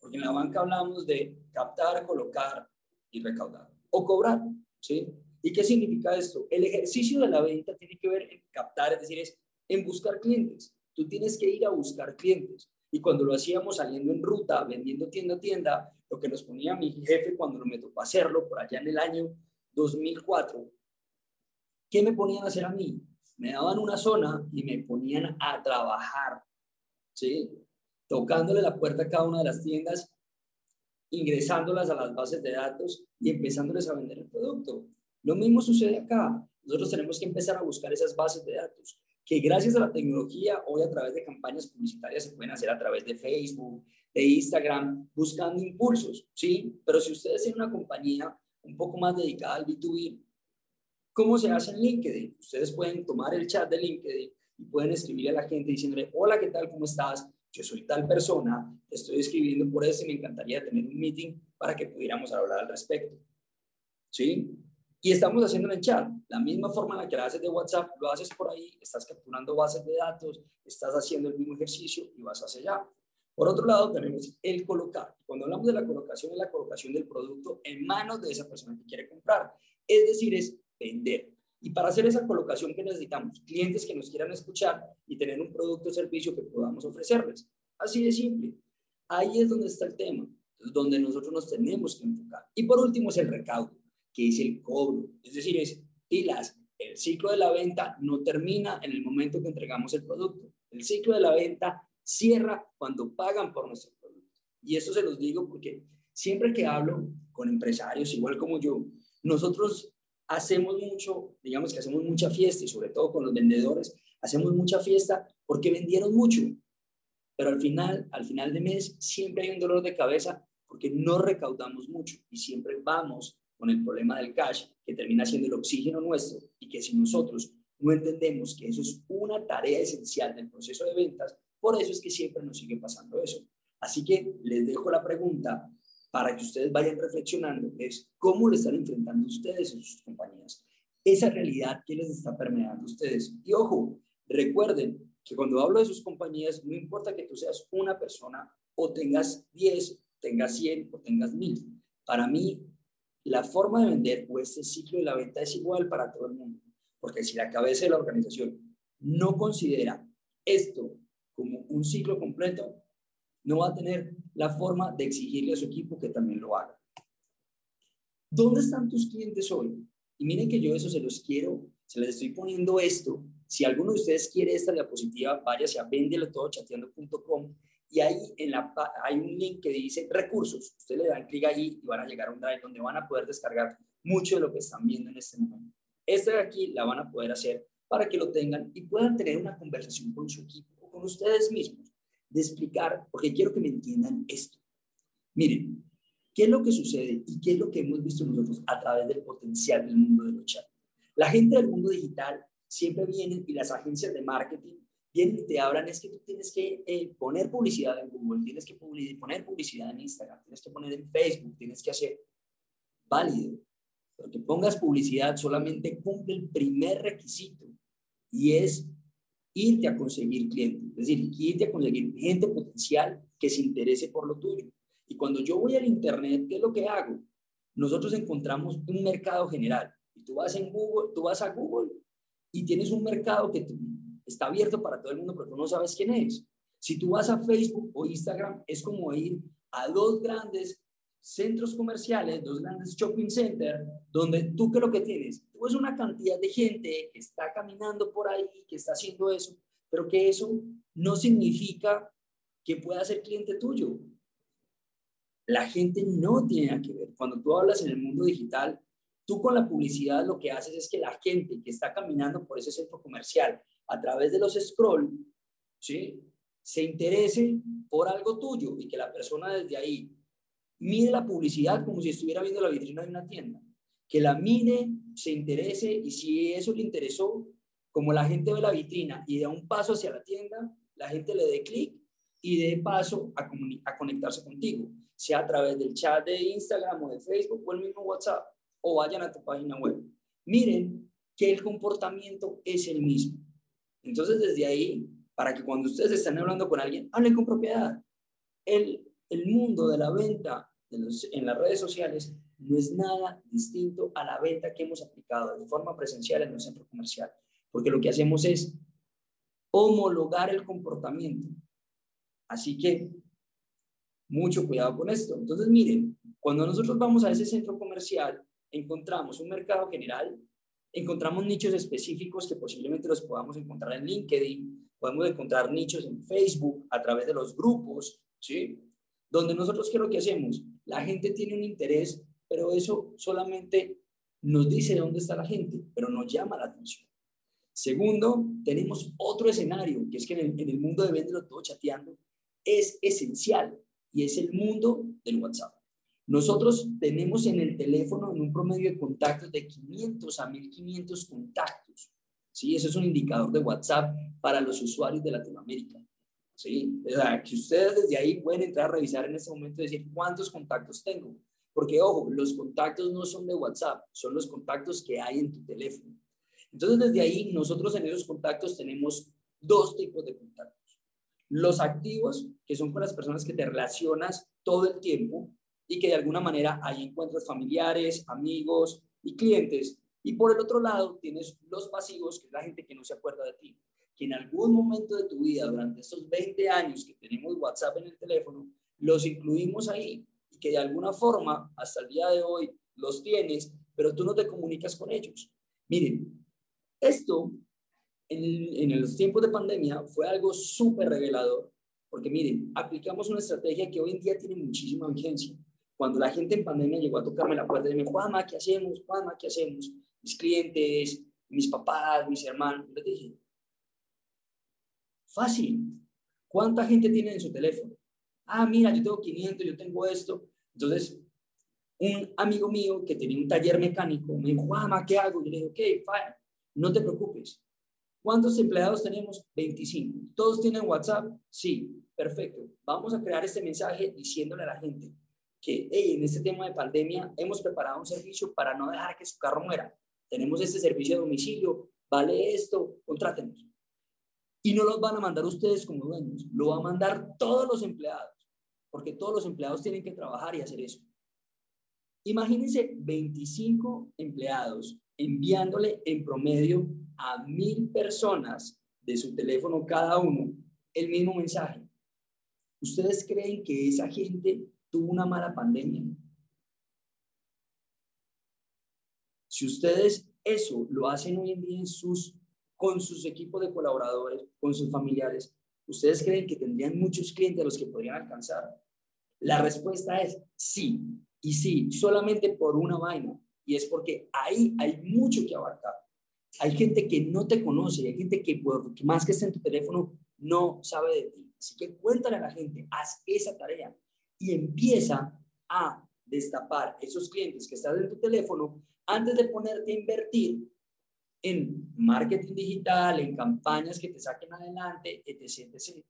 porque en la banca hablamos de captar, colocar y recaudar, o cobrar, ¿sí? ¿Y qué significa esto? El ejercicio de la venta tiene que ver en captar, es decir, es en buscar clientes. Tú tienes que ir a buscar clientes. Y cuando lo hacíamos saliendo en ruta, vendiendo tienda a tienda, lo que nos ponía mi jefe cuando me tocó hacerlo por allá en el año 2004, ¿qué me ponían a hacer a mí? Me daban una zona y me ponían a trabajar, ¿sí? Tocándole la puerta a cada una de las tiendas, ingresándolas a las bases de datos y empezándoles a vender el producto. Lo mismo sucede acá. Nosotros tenemos que empezar a buscar esas bases de datos que gracias a la tecnología, hoy a través de campañas publicitarias se pueden hacer a través de Facebook, de Instagram, buscando impulsos, ¿sí? Pero si ustedes tienen una compañía un poco más dedicada al B2B, ¿cómo se hace en LinkedIn? Ustedes pueden tomar el chat de LinkedIn y pueden escribirle a la gente diciéndole, hola, ¿qué tal? ¿Cómo estás? Yo soy tal persona, estoy escribiendo por eso y me encantaría tener un meeting para que pudiéramos hablar al respecto. ¿Sí? Y estamos haciendo en chat, la misma forma en la que lo haces de WhatsApp, lo haces por ahí, estás capturando bases de datos, estás haciendo el mismo ejercicio y vas hacia allá. Por otro lado, tenemos el colocar. Cuando hablamos de la colocación, es la colocación del producto en manos de esa persona que quiere comprar. Es decir, es vender. Y para hacer esa colocación, ¿qué necesitamos? Clientes que nos quieran escuchar y tener un producto o servicio que podamos ofrecerles. Así de simple. Ahí es donde está el tema, donde nosotros nos tenemos que enfocar. Y por último es el recaudo que es el cobro. Es decir, es pilas. El ciclo de la venta no termina en el momento que entregamos el producto. El ciclo de la venta cierra cuando pagan por nuestro producto. Y eso se los digo porque siempre que hablo con empresarios, igual como yo, nosotros hacemos mucho, digamos que hacemos mucha fiesta y sobre todo con los vendedores, hacemos mucha fiesta porque vendieron mucho. Pero al final, al final de mes, siempre hay un dolor de cabeza porque no recaudamos mucho y siempre vamos con el problema del cash, que termina siendo el oxígeno nuestro y que si nosotros no entendemos que eso es una tarea esencial del proceso de ventas, por eso es que siempre nos sigue pasando eso. Así que les dejo la pregunta para que ustedes vayan reflexionando, es cómo le están enfrentando ustedes en sus compañías. Esa realidad que les está permeando a ustedes. Y ojo, recuerden que cuando hablo de sus compañías, no importa que tú seas una persona o tengas 10, tengas 100 o tengas 1000. Para mí, la forma de vender o este ciclo de la venta es igual para todo el mundo. Porque si la cabeza de la organización no considera esto como un ciclo completo, no va a tener la forma de exigirle a su equipo que también lo haga. ¿Dónde están tus clientes hoy? Y miren que yo eso se los quiero, se les estoy poniendo esto. Si alguno de ustedes quiere esta diapositiva, váyase a vendelotodochateando.com y ahí en la, hay un link que dice recursos. Ustedes le dan clic ahí y van a llegar a un drive donde van a poder descargar mucho de lo que están viendo en este momento. Esta de aquí la van a poder hacer para que lo tengan y puedan tener una conversación con su equipo o con ustedes mismos. De explicar, porque quiero que me entiendan esto. Miren, ¿qué es lo que sucede y qué es lo que hemos visto nosotros a través del potencial del mundo de los chats? La gente del mundo digital siempre viene y las agencias de marketing vienen y te hablan, es que tú tienes que eh, poner publicidad en Google, tienes que poner publicidad en Instagram, tienes que poner en Facebook, tienes que hacer válido. Pero que pongas publicidad solamente cumple el primer requisito y es irte a conseguir clientes, es decir, irte a conseguir gente potencial que se interese por lo tuyo. Y cuando yo voy al Internet, ¿qué es lo que hago? Nosotros encontramos un mercado general. Y tú vas en Google, tú vas a Google y tienes un mercado que está abierto para todo el mundo, pero tú no sabes quién es. Si tú vas a Facebook o Instagram, es como ir a dos grandes centros comerciales, dos grandes shopping centers, donde tú qué es lo que tienes? Tú ves una cantidad de gente que está caminando por ahí, que está haciendo eso, pero que eso no significa que pueda ser cliente tuyo. La gente no tiene que ver. Cuando tú hablas en el mundo digital, tú con la publicidad lo que haces es que la gente que está caminando por ese centro comercial a través de los scroll, ¿sí? se interese por algo tuyo y que la persona desde ahí mide la publicidad como si estuviera viendo la vitrina de una tienda. Que la mire, se interese y si eso le interesó, como la gente ve la vitrina y da un paso hacia la tienda, la gente le dé clic y dé paso a, a conectarse contigo, sea a través del chat de Instagram o de Facebook o el mismo WhatsApp, o vayan a tu página web. Miren que el comportamiento es el mismo. Entonces, desde ahí, para que cuando ustedes estén hablando con alguien, hablen con propiedad. El el mundo de la venta en las redes sociales no es nada distinto a la venta que hemos aplicado de forma presencial en un centro comercial, porque lo que hacemos es homologar el comportamiento. Así que mucho cuidado con esto. Entonces, miren, cuando nosotros vamos a ese centro comercial, encontramos un mercado general, encontramos nichos específicos que posiblemente los podamos encontrar en LinkedIn, podemos encontrar nichos en Facebook a través de los grupos, ¿sí? Donde nosotros qué es lo que hacemos. La gente tiene un interés, pero eso solamente nos dice dónde está la gente, pero nos llama la atención. Segundo, tenemos otro escenario, que es que en el, mundo de Véndelo Todo Chateando es esencial y es el mundo del WhatsApp. Nosotros tenemos en el teléfono en un promedio de contactos de 500 a 1500 contactos. ¿sí? Eso es un indicador de WhatsApp para los usuarios de Latinoamérica. ¿Sí? O sea, que ustedes desde ahí pueden entrar a revisar en este momento y decir cuántos contactos tengo. Porque, ojo, los contactos no son de WhatsApp, son los contactos que hay en tu teléfono. Entonces, desde ahí, nosotros en esos contactos tenemos dos tipos de contactos. Los activos, que son con las personas que te relacionas todo el tiempo y que de alguna manera ahí encuentras familiares, amigos y clientes. Y por el otro lado, tienes los pasivos, que es la gente que no se acuerda de ti que en algún momento de tu vida, durante estos 20 años que tenemos WhatsApp en el teléfono, los incluimos ahí y que de alguna forma, hasta el día de hoy, los tienes, pero tú no te comunicas con ellos. Miren, esto en, en los tiempos de pandemia fue algo súper revelador, porque miren, aplicamos una estrategia que hoy en día tiene muchísima vigencia. Cuando la gente en pandemia llegó a tocarme la puerta y me dijo, Juanma, ¿qué hacemos? Juanma, ¿qué hacemos? Mis clientes, mis papás, mis hermanos, les dije, Fácil. ¿Cuánta gente tiene en su teléfono? Ah, mira, yo tengo 500, yo tengo esto. Entonces, un amigo mío que tenía un taller mecánico me dijo, Juanma, ¿qué hago? Y le dije, ok, no te preocupes. ¿Cuántos empleados tenemos? 25. ¿Todos tienen WhatsApp? Sí, perfecto. Vamos a crear este mensaje diciéndole a la gente que hey, en este tema de pandemia hemos preparado un servicio para no dejar que su carro muera. Tenemos este servicio de domicilio, vale esto, contrátenos. Y no los van a mandar ustedes como dueños, lo van a mandar todos los empleados, porque todos los empleados tienen que trabajar y hacer eso. Imagínense 25 empleados enviándole en promedio a mil personas de su teléfono cada uno el mismo mensaje. ¿Ustedes creen que esa gente tuvo una mala pandemia? Si ustedes eso lo hacen hoy en día en sus con sus equipos de colaboradores, con sus familiares, ¿ustedes creen que tendrían muchos clientes a los que podrían alcanzar? La respuesta es sí, y sí, solamente por una vaina, y es porque ahí hay mucho que abarcar. Hay gente que no te conoce, hay gente que más que esté en tu teléfono no sabe de ti. Así que cuéntale a la gente, haz esa tarea y empieza a destapar esos clientes que están en tu teléfono antes de ponerte a invertir en marketing digital, en campañas que te saquen adelante, etc. etc.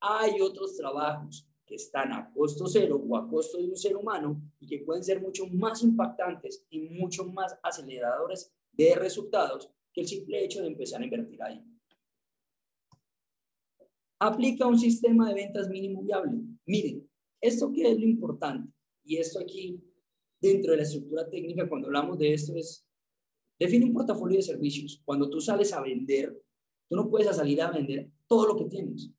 Hay otros trabajos que están a costo cero o a costo de un ser humano y que pueden ser mucho más impactantes y mucho más aceleradores de resultados que el simple hecho de empezar a invertir ahí. Aplica un sistema de ventas mínimo viable. Miren, esto que es lo importante y esto aquí dentro de la estructura técnica cuando hablamos de esto es define un portafolio de servicios. Cuando tú sales a vender, tú no puedes salir a vender todo lo que tienes.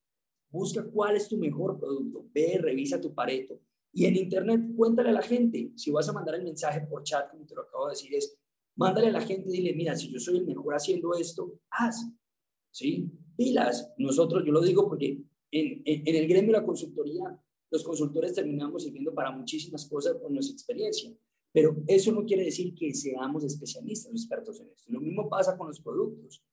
Busca cuál es tu mejor producto, ve, revisa tu pareto. Y en Internet, cuéntale a la gente. Si vas a mandar el mensaje por chat, como te lo acabo de decir, es mándale a la gente dile, mira, si yo soy el mejor haciendo esto, haz. ¿Sí? Pilas. Nosotros, yo lo digo porque en, el gremio de la consultoría, los consultores terminamos sirviendo para muchísimas cosas por nuestra experiencia. Pero eso no quiere decir que seamos especialistas expertos en esto. Lo mismo pasa con los productos.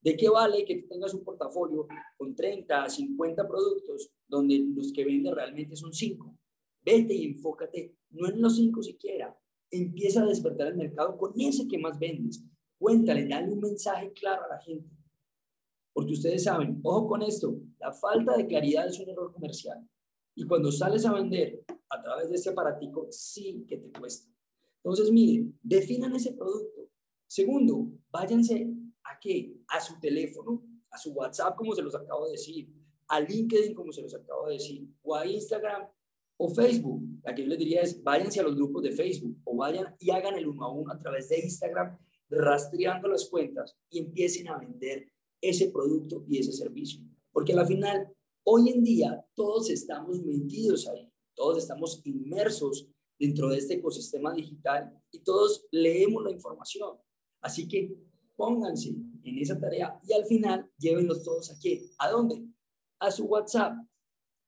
¿De qué vale que tengas un portafolio con 30, 50 productos donde los que venden realmente son 5? Vete y enfócate, no en los 5 siquiera. Empieza a despertar el mercado con ese que más vendes. Cuéntale, dale un mensaje claro a la gente. Porque ustedes saben, ojo con esto, la falta de claridad es un error comercial. Y cuando sales a vender a través de ese aparatico, sí que te cuesta. Entonces, miren, definan ese producto. Segundo, váyanse ¿A qué? A su teléfono, a su WhatsApp, como se los acabo de decir, a LinkedIn, como se los acabo de decir, o a Instagram o Facebook. La que yo les diría es, váyanse a los grupos de Facebook o vayan y hagan el uno a uno a través de Instagram, rastreando las cuentas y empiecen a vender ese producto y ese servicio. Porque al final, hoy en día, todos estamos metidos ahí, todos estamos inmersos dentro de este ecosistema digital y todos leemos la información. Así que pónganse en esa tarea y al final llévenlos todos aquí. ¿A dónde? A su WhatsApp.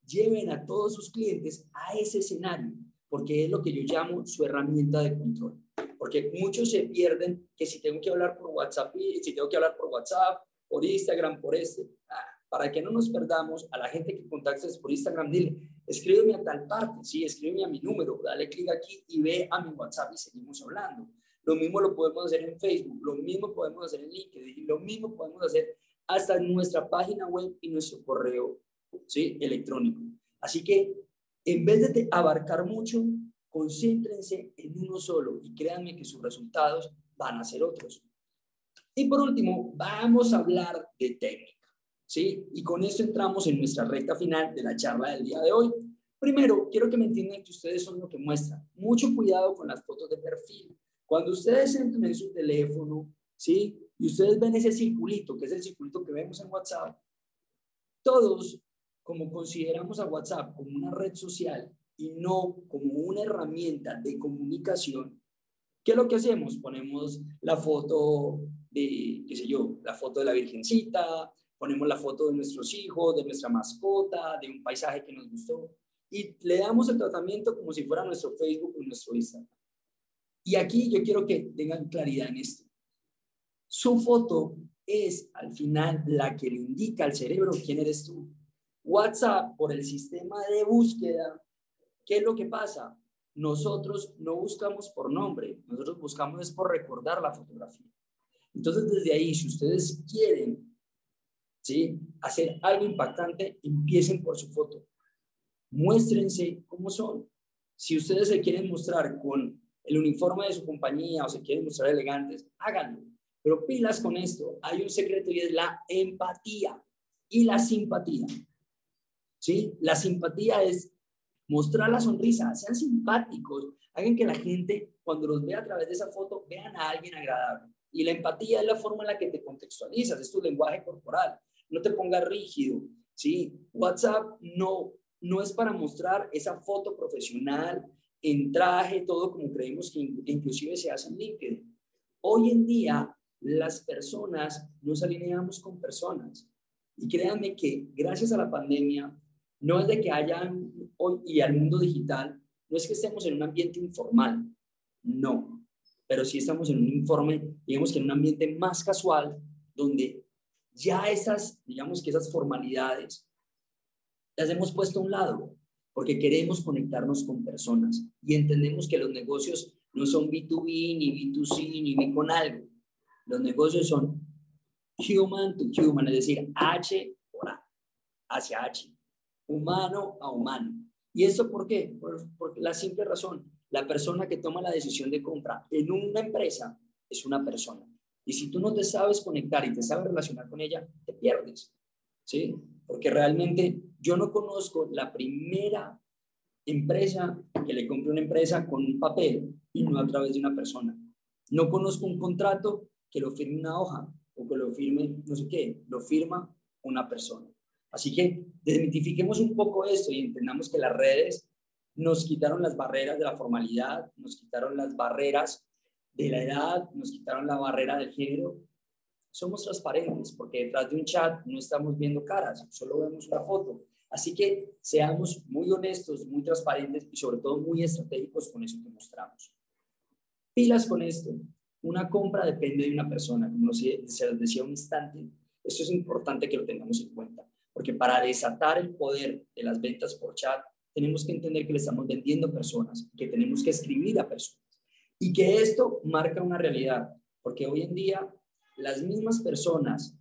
Lleven a todos sus clientes a ese escenario, porque es lo que yo llamo su herramienta de control. Porque muchos se pierden que si tengo que hablar por WhatsApp, si tengo que hablar por WhatsApp, por Instagram, por este, ah, para que no nos perdamos, a la gente que contactes por Instagram, dile, escríbeme a tal parte, sí, escríbeme a mi número, dale clic aquí y ve a mi WhatsApp y seguimos hablando. Lo mismo lo podemos hacer en Facebook, lo mismo podemos hacer en LinkedIn, lo mismo podemos hacer hasta en nuestra página web y nuestro correo electrónico. Así que en vez de abarcar mucho, concéntrense en uno solo y créanme que sus resultados van a ser otros. Y por último, vamos a hablar de técnica, ¿sí? Y con esto entramos en nuestra recta final de la charla del día de hoy. Primero, quiero que me entiendan que ustedes son lo que muestran. Mucho cuidado con las fotos de perfil. Cuando ustedes entran en su teléfono, ¿sí? Y ustedes ven ese circulito, que es el circulito que vemos en WhatsApp, todos, como consideramos a WhatsApp como una red social y no como una herramienta de comunicación, ¿qué es lo que hacemos? Ponemos la foto de, qué sé yo, la foto de la Virgencita, ponemos la foto de nuestros hijos, de nuestra mascota, de un paisaje que nos gustó, y le damos el tratamiento como si fuera nuestro Facebook o nuestro Instagram. Y aquí yo quiero que tengan claridad en esto. Su foto es al final la que le indica al cerebro quién eres tú. WhatsApp, por el sistema de búsqueda, ¿qué es lo que pasa? Nosotros no buscamos por nombre, nosotros buscamos es por recordar la fotografía. Entonces, desde ahí, si ustedes quieren ¿sí? hacer algo impactante, empiecen por su foto. Muéstrense cómo son. Si ustedes se quieren mostrar con el uniforme de su compañía o se quieren mostrar elegantes, háganlo. Pero pilas con esto. Hay un secreto y es la empatía y la simpatía. ¿Sí? La simpatía es mostrar la sonrisa, sean simpáticos, hagan que la gente cuando los vea a través de esa foto vean a alguien agradable. Y la empatía es la forma en la que te contextualizas, es tu lenguaje corporal. No te pongas rígido, ¿sí? WhatsApp no, no es para mostrar esa foto profesional, en traje, todo como creemos que inclusive se hace en LinkedIn. Hoy en día las personas nos alineamos con personas y créanme que gracias a la pandemia no es de que hayan hoy y al mundo digital, no es que estemos en un ambiente informal, no, pero sí estamos en un informe, digamos que en un ambiente más casual donde ya esas, digamos que esas formalidades las hemos puesto a un lado porque queremos conectarnos con personas y entendemos que los negocios no son B2B, ni B2C, ni B con algo. Los negocios son human to human, es decir, H por A, hacia H, humano a humano. ¿Y esto por qué? Por, por la simple razón, la persona que toma la decisión de compra en una empresa es una persona. Y si tú no te sabes conectar y te sabes relacionar con ella, te pierdes. ¿Sí? Porque realmente yo no conozco la primera empresa que le compre una empresa con un papel y no a través de una persona. No conozco un contrato que lo firme una hoja o que lo firme no sé qué, lo firma una persona. Así que desmitifiquemos un poco esto y entendamos que las redes nos quitaron las barreras de la formalidad, nos quitaron las barreras de la edad, nos quitaron la barrera del género somos transparentes porque detrás de un chat no estamos viendo caras, solo vemos una foto. Así que seamos muy honestos, muy transparentes y sobre todo muy estratégicos con eso que mostramos. Pilas con esto. Una compra depende de una persona, como se les decía un instante. Esto es importante que lo tengamos en cuenta, porque para desatar el poder de las ventas por chat, tenemos que entender que le estamos vendiendo personas, que tenemos que escribir a personas y que esto marca una realidad, porque hoy en día las mismas personas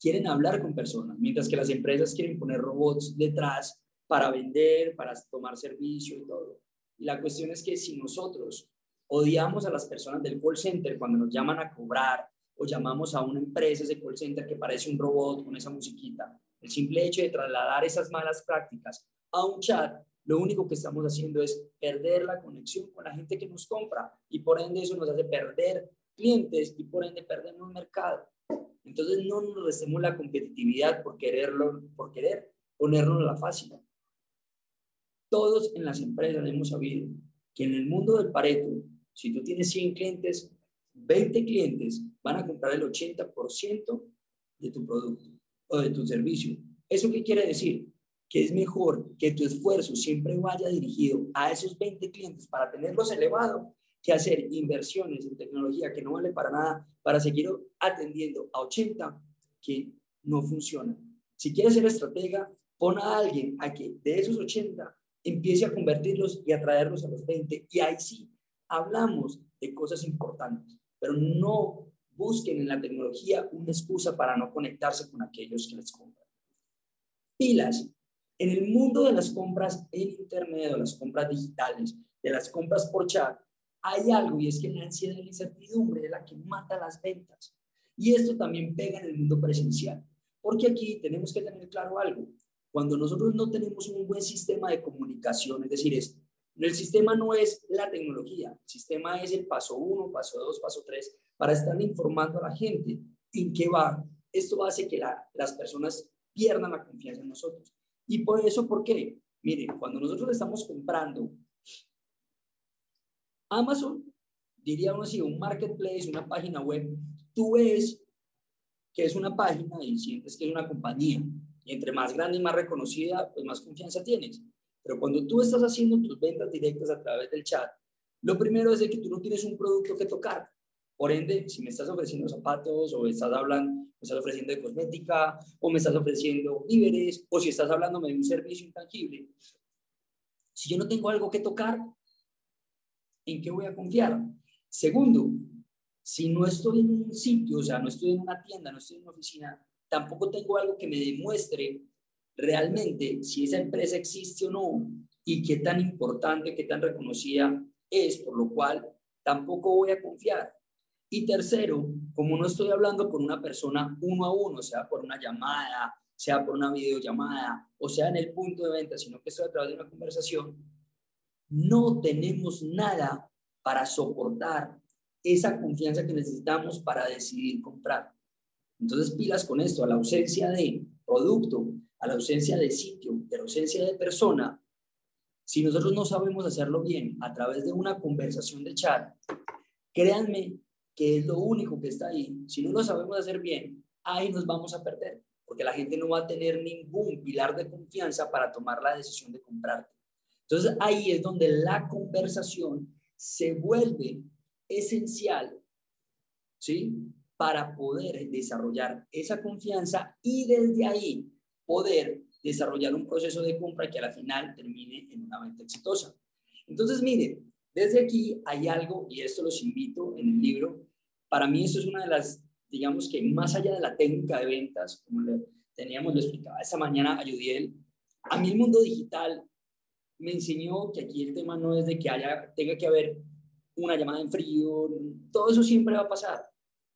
quieren hablar con personas, mientras que las empresas quieren poner robots detrás para vender, para tomar servicio y todo. Y la cuestión es que si nosotros odiamos a las personas del call center cuando nos llaman a cobrar o llamamos a una empresa de call center que parece un robot con esa musiquita, el simple hecho de trasladar esas malas prácticas a un chat, lo único que estamos haciendo es perder la conexión con la gente que nos compra y por ende eso nos hace perder clientes y por ende perdemos mercado. Entonces no nos restemos la competitividad por quererlo, por querer ponernos la fácil. Todos en las empresas hemos sabido que en el mundo del Pareto, si tú tienes 100 clientes, 20 clientes van a comprar el 80% de tu producto o de tu servicio. ¿Eso qué quiere decir? Que es mejor que tu esfuerzo siempre vaya dirigido a esos 20 clientes para tenerlos elevados que hacer inversiones en tecnología que no vale para nada para seguir atendiendo a 80 que no funcionan. Si quieres ser estratega, pon a alguien a que de esos 80 empiece a convertirlos y a traerlos a los 20. Y ahí sí, hablamos de cosas importantes, pero no busquen en la tecnología una excusa para no conectarse con aquellos que les compran. Pilas. En el mundo de las compras en Internet, de las compras digitales, de las compras por chat, hay algo y es que la ansiedad y la incertidumbre es la que mata las ventas. Y esto también pega en el mundo presencial, porque aquí tenemos que tener claro algo. Cuando nosotros no tenemos un buen sistema de comunicación, es decir, es, el sistema no es la tecnología, el sistema es el paso uno, paso dos, paso tres, para estar informando a la gente en qué va. Esto hace que las personas pierdan la confianza en nosotros. Y por eso, ¿por qué? Miren, cuando nosotros estamos comprando Amazon, diríamos así, un marketplace, una página web, tú ves que es una página y sientes que es una compañía. Y entre más grande y más reconocida, pues más confianza tienes. Pero cuando tú estás haciendo tus ventas directas a través del chat, lo primero es de que tú no tienes un producto que tocar. Por ende, si me estás ofreciendo zapatos o estás hablando, me estás ofreciendo de cosmética o me estás ofreciendo víveres o si estás hablando de un servicio intangible, si yo no tengo algo que tocar, ¿en qué voy a confiar? Segundo, si no estoy en un sitio, o sea, no estoy en una tienda, no estoy en una oficina, tampoco tengo algo que me demuestre realmente si esa empresa existe o no y qué tan importante, qué tan reconocida es, por lo cual tampoco voy a confiar. Y tercero, como no estoy hablando con una persona uno a uno, sea por una llamada, sea por una videollamada, o sea en el punto de venta, sino que estoy a través de una conversación, no tenemos nada para soportar esa confianza que necesitamos para decidir comprar. Entonces, pilas con esto, a la ausencia de producto, a la ausencia de sitio, a la ausencia de persona, si nosotros no sabemos hacerlo bien a través de una conversación de chat, créanme que es lo único que está ahí. Si no lo sabemos hacer bien, ahí nos vamos a perder, porque la gente no va a tener ningún pilar de confianza para tomar la decisión de comprarte. Entonces ahí es donde la conversación se vuelve esencial, ¿sí? Para poder desarrollar esa confianza y desde ahí poder desarrollar un proceso de compra que a la final termine en una venta exitosa. Entonces, miren, desde aquí hay algo, y esto los invito en el libro, para mí esto es una de las, digamos que más allá de la técnica de ventas, como le teníamos, lo explicaba esta mañana a Yudiel, a mí el mundo digital me enseñó que aquí el tema no es de que haya, tenga que haber una llamada en frío, todo eso siempre va a pasar,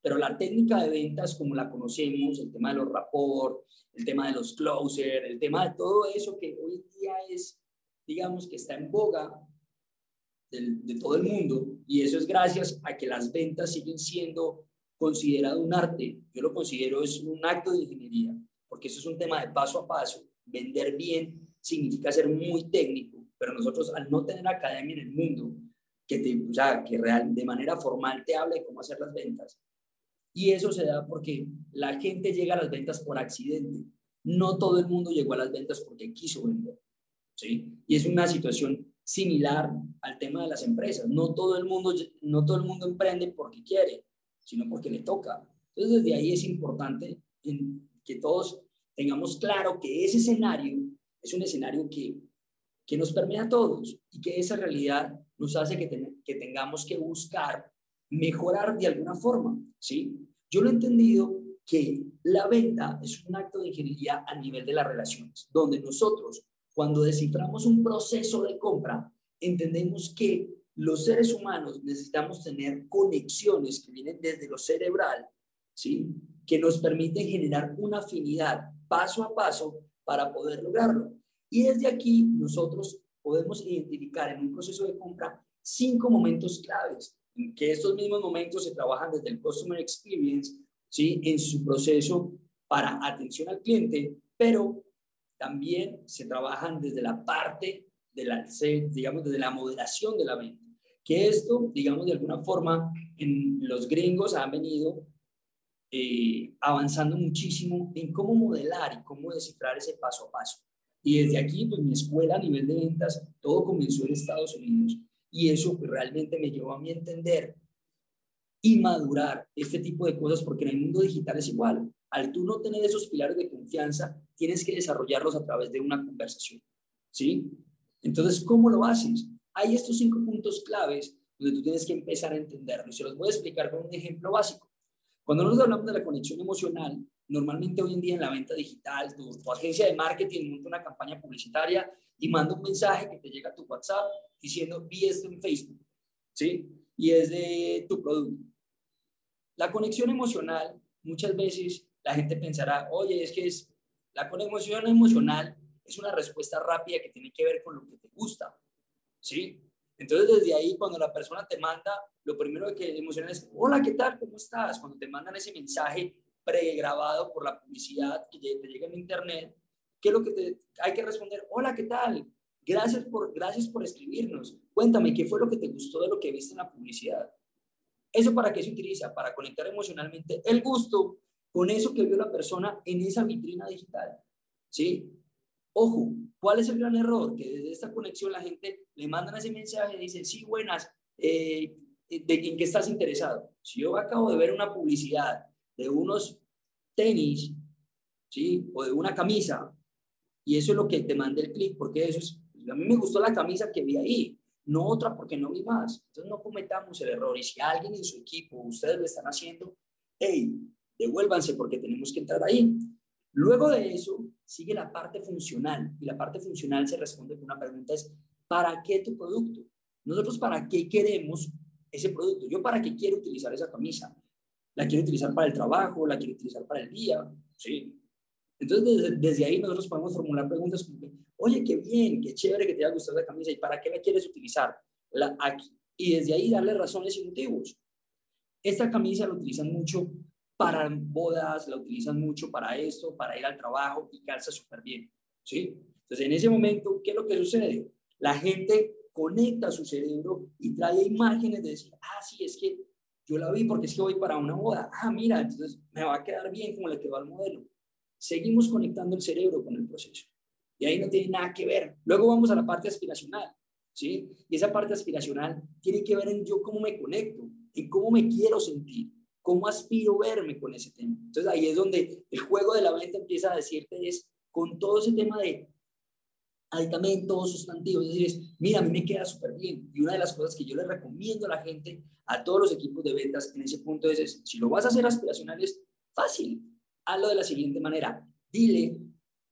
pero la técnica de ventas como la conocemos, el tema de los rapport, el tema de los closer, el tema de todo eso que hoy día es, digamos, que está en boga de, todo el mundo, y eso es gracias a que las ventas siguen siendo considerado un arte, yo lo considero es un acto de ingeniería, porque eso es un tema de paso a paso, vender bien significa ser muy técnico, pero nosotros al no tener academia en el mundo, que, te, o que real, de manera formal te hable de cómo hacer las ventas, y eso se da porque la gente llega a las ventas por accidente. No todo el mundo llegó a las ventas porque quiso vender. ¿sí? Y es una situación similar al tema de las empresas. No todo el mundo, no todo el mundo emprende porque quiere, sino porque le toca. Entonces, desde ahí es importante que todos tengamos claro que ese escenario es un escenario que, que nos permea a todos y que esa realidad nos hace que, que tengamos que buscar mejorar de alguna forma, ¿sí? Yo lo he entendido que la venta es un acto de ingeniería a nivel de las relaciones, donde nosotros, cuando desciframos un proceso de compra, entendemos que los seres humanos necesitamos tener conexiones que vienen desde lo cerebral, ¿sí? Que nos permiten generar una afinidad paso a paso para poder lograrlo. Y desde aquí nosotros podemos identificar en un proceso de compra cinco momentos claves que estos mismos momentos se trabajan desde el Customer Experience, ¿sí? En su proceso para atención al cliente, pero también se trabajan desde la parte de la, digamos, desde la moderación de la venta. Que esto, digamos, de alguna forma, en los gringos han venido eh, avanzando muchísimo en cómo modelar y cómo descifrar ese paso a paso. Y desde aquí, pues mi escuela a nivel de ventas, todo comenzó en Estados Unidos. Y eso pues, realmente me llevó a mi entender y madurar este tipo de cosas, porque en el mundo digital es igual. Al tú no tener esos pilares de confianza, tienes que desarrollarlos a través de una conversación. ¿Sí? Entonces, ¿cómo lo haces? Hay estos cinco puntos claves donde tú tienes que empezar a entenderlo. Y se los voy a explicar con un ejemplo básico. Cuando nosotros hablamos de la conexión emocional, normalmente hoy en día en la venta digital, tu, tu agencia de marketing monta una campaña publicitaria y manda un mensaje que te llega a tu WhatsApp diciendo, vi esto en Facebook, ¿sí? Y es de tu producto. La conexión emocional, muchas veces la gente pensará, oye, es que es la conexión emocional es una respuesta rápida que tiene que ver con lo que te gusta, ¿sí? Entonces, desde ahí, cuando la persona te manda, lo primero que emociona es, hola, ¿qué tal? ¿Cómo estás? Cuando te mandan ese mensaje pregrabado por la publicidad que te llega en internet, ¿qué es lo que te, hay que responder? Hola, ¿qué tal? Gracias por, gracias por escribirnos. Cuéntame, ¿qué fue lo que te gustó de lo que viste en la publicidad? ¿Eso para qué se utiliza? Para conectar emocionalmente el gusto con eso que vio la persona en esa vitrina digital. ¿Sí? Ojo, ¿cuál es el gran error? Que desde esta conexión la gente le manda ese mensaje y dice, sí, buenas, eh, ¿de en qué estás interesado? Si yo acabo de ver una publicidad de unos tenis, ¿sí? O de una camisa, y eso es lo que te manda el clic, porque eso es, a mí me gustó la camisa que vi ahí, no otra porque no vi más. Entonces no cometamos el error. Y si alguien en su equipo, ustedes lo están haciendo, hey, devuélvanse porque tenemos que entrar ahí. Luego de eso, sigue la parte funcional. Y la parte funcional se responde con una pregunta, es, ¿para qué tu producto? Nosotros, ¿para qué queremos ese producto? Yo, ¿para qué quiero utilizar esa camisa? ¿La quiero utilizar para el trabajo? ¿La quiero utilizar para el día? Sí, entonces, desde, ahí nosotros podemos formular preguntas como, oye, qué bien, qué chévere que te haya gustado la camisa y para qué la quieres utilizar la, aquí. Y desde ahí darle razones y motivos. Esta camisa la utilizan mucho para bodas, la utilizan mucho para esto, para ir al trabajo y calza súper bien. ¿sí? Entonces, en ese momento, ¿qué es lo que sucede? La gente conecta su cerebro y trae imágenes de decir, ah, sí, es que yo la vi porque es que voy para una boda. Ah, mira, entonces me va a quedar bien como le quedó al modelo seguimos conectando el cerebro con el proceso. Y ahí no tiene nada que ver. Luego vamos a la parte aspiracional, ¿sí? Y esa parte aspiracional tiene que ver en yo cómo me conecto, en cómo me quiero sentir, cómo aspiro verme con ese tema. Entonces ahí es donde el juego de la venta empieza a decirte es con todo ese tema de aditamentos, sustantivos, es decir, mira, a mí me queda súper bien. Y una de las cosas que yo le recomiendo a la gente, a todos los equipos de ventas en ese punto es, si lo vas a hacer aspiracional es fácil, hazlo de la siguiente manera. Dile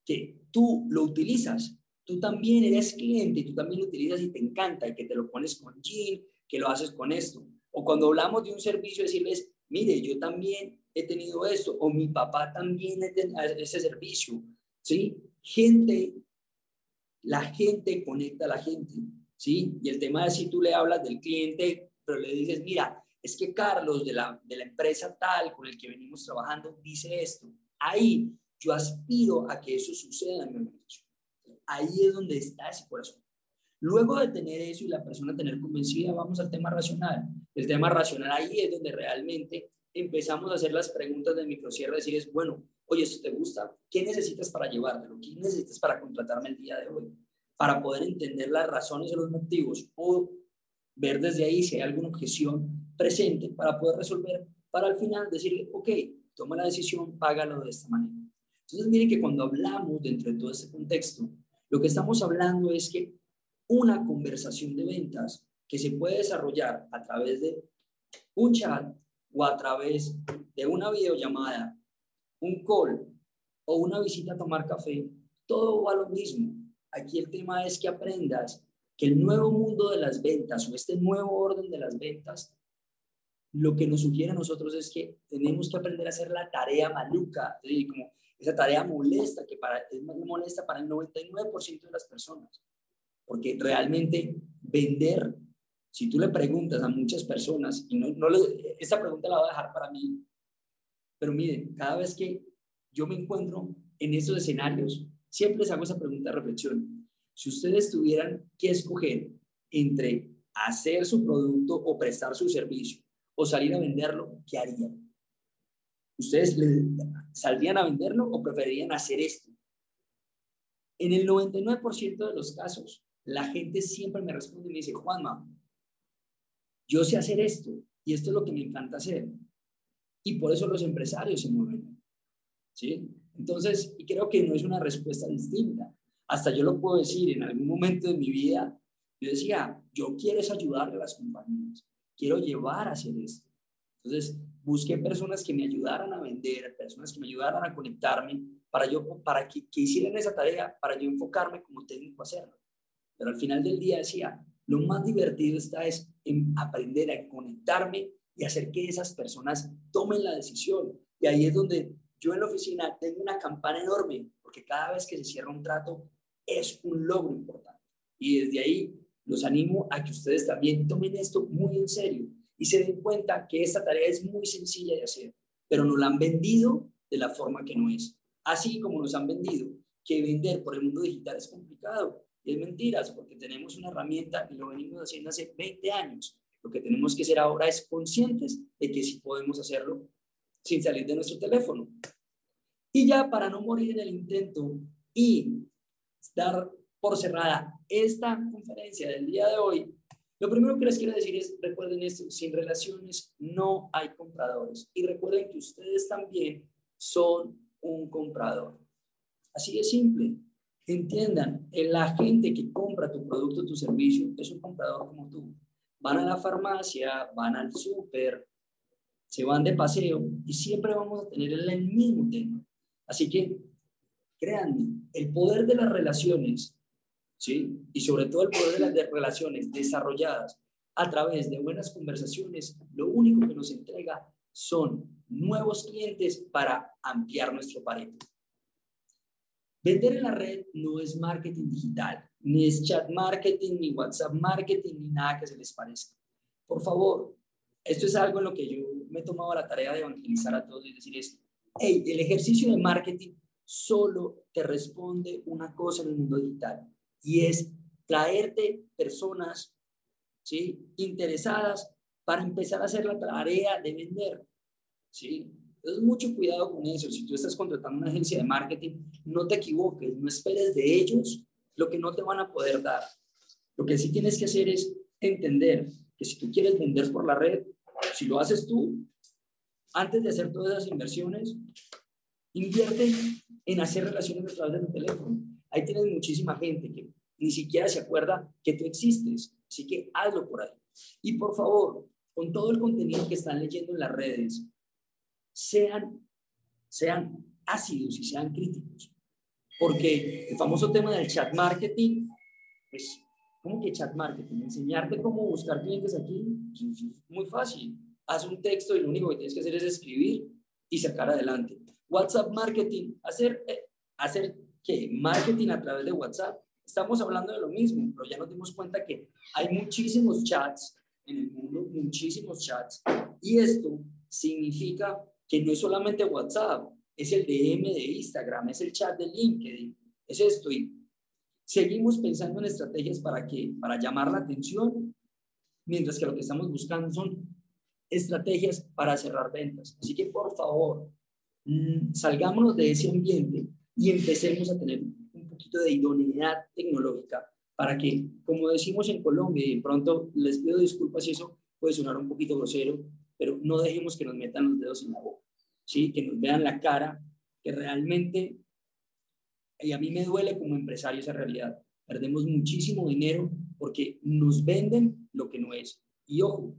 que tú lo utilizas, tú también eres cliente y tú también lo utilizas y te encanta y que te lo pones con Jean, que lo haces con esto. O cuando hablamos de un servicio, decirles, mire, yo también he tenido esto, o mi papá también ha ese servicio, ¿sí? Gente, la gente conecta a la gente, ¿sí? Y el tema es si tú le hablas del cliente, pero le dices, mira, es que Carlos de la, de la empresa tal con el que venimos trabajando dice esto. Ahí yo aspiro a que eso suceda en mi organización. Ahí es donde está ese corazón. Luego de tener eso y la persona tener convencida, vamos al tema racional. El tema racional ahí es donde realmente empezamos a hacer las preguntas de microcierre, decir es, bueno, oye, ¿esto te gusta? ¿Qué necesitas para llevártelo? ¿Qué necesitas para contratarme el día de hoy? Para poder entender las razones y los motivos o ver desde ahí si hay alguna objeción presente para poder resolver, para al final decirle, ok, toma la decisión, págalo de esta manera. Entonces, miren que cuando hablamos dentro de todo este contexto, lo que estamos hablando es que una conversación de ventas que se puede desarrollar a través de un chat o a través de una videollamada, un call o una visita a tomar café, todo va a lo mismo. Aquí el tema es que aprendas que el nuevo mundo de las ventas o este nuevo orden de las ventas, lo que nos sugiere a nosotros es que tenemos que aprender a hacer la tarea maluca, como esa tarea molesta, que para, es molesta para el 99% de las personas. Porque realmente vender si tú le preguntas a muchas personas, y no, no esta pregunta la voy a dejar para mí, pero miren, cada vez que yo me encuentro en estos escenarios, siempre les hago esa pregunta de reflexión. Si ustedes tuvieran que escoger entre hacer su producto o prestar su servicio o salir a venderlo, ¿qué harían? ¿Ustedes saldrían a venderlo o preferirían hacer esto? En el 99% de los casos, la gente siempre me responde y me dice, Juanma, yo sé hacer esto y esto es lo que me encanta hacer. Y por eso los empresarios se mueven. ¿Sí? Entonces, y creo que no es una respuesta distinta. Hasta yo lo puedo decir, en algún momento de mi vida, yo decía, yo quiero es ayudarle a las compañías, quiero llevar a hacer esto. Entonces, busqué personas que me ayudaran a vender, personas que me ayudaran a conectarme, para, yo, para que, que hicieran esa tarea, para yo enfocarme como técnico a hacerlo. Pero al final del día decía, lo más divertido está es en aprender a conectarme y hacer que esas personas tomen la decisión. Y ahí es donde yo en la oficina tengo una campana enorme, porque cada vez que se cierra un trato es un logro importante. Y desde ahí los animo a que ustedes también tomen esto muy en serio y se den cuenta que esta tarea es muy sencilla de hacer, pero nos la han vendido de la forma que no es. Así como nos han vendido que vender por el mundo digital es complicado. Y es mentiras, porque tenemos una herramienta y lo venimos haciendo hace 20 años. Lo que tenemos que ser ahora es conscientes de que sí podemos hacerlo sin salir de nuestro teléfono. Y ya para no morir en el intento y dar por cerrada esta conferencia del día de hoy, lo primero que les quiero decir es, recuerden esto, sin relaciones no hay compradores. Y recuerden que ustedes también son un comprador. Así de simple. Entiendan, la gente que compra tu producto, tu servicio, es un comprador como tú. Van a la farmacia, van al súper, se van de paseo y siempre vamos a tener el mismo tema. Así que, créanme, el poder de las relaciones, ¿sí? Y sobre todo el poder de las relaciones desarrolladas a través de buenas conversaciones, lo único que nos entrega son nuevos clientes para ampliar nuestro pareto. Vender en la red no es marketing digital, ni es chat marketing, ni WhatsApp marketing, ni nada que se les parezca. Por favor, esto es algo en lo que yo me he tomado la tarea de evangelizar a todos y decir es, hey, el ejercicio de marketing solo te responde una cosa en el mundo digital y es traerte personas interesadas para empezar a hacer la tarea de vender. ¿sí? Entonces, mucho cuidado con eso. Si tú estás contratando una agencia de marketing, no te equivoques, no esperes de ellos lo que no te van a poder dar. Lo que sí tienes que hacer es entender que si tú quieres vender por la red, si lo haces tú, antes de hacer todas esas inversiones, invierte en hacer relaciones a través de tu teléfono. Ahí tienes muchísima gente que ni siquiera se acuerda que tú existes. Así que hazlo por ahí. Y por favor, con todo el contenido que están leyendo en las redes, sean, sean ácidos y sean críticos. Porque el famoso tema del chat marketing, pues, ¿cómo que chat marketing? Enseñarte cómo buscar clientes aquí, pues, es muy fácil. Haz un texto y lo único que tienes que hacer es escribir y sacar adelante. WhatsApp marketing, hacer, eh, hacer ¿qué? Marketing a través de WhatsApp. Estamos hablando de lo mismo, pero ya nos dimos cuenta que hay muchísimos chats en el mundo, muchísimos chats. Y esto significa que no es solamente WhatsApp, es el DM de Instagram, es el chat de LinkedIn, es esto. Y seguimos pensando en estrategias para, que, para llamar la atención, mientras que lo que estamos buscando son estrategias para cerrar ventas. Así que por favor, mm, salgámonos de ese ambiente y empecemos a tener un poquito de idoneidad tecnológica para que, como decimos en Colombia, y pronto les pido disculpas si eso puede sonar un poquito grosero, pero no dejemos que nos metan los dedos en la boca, ¿sí? que nos vean la cara, que realmente, y a mí me duele como empresario esa realidad, perdemos muchísimo dinero porque nos venden lo que no es. Y ojo,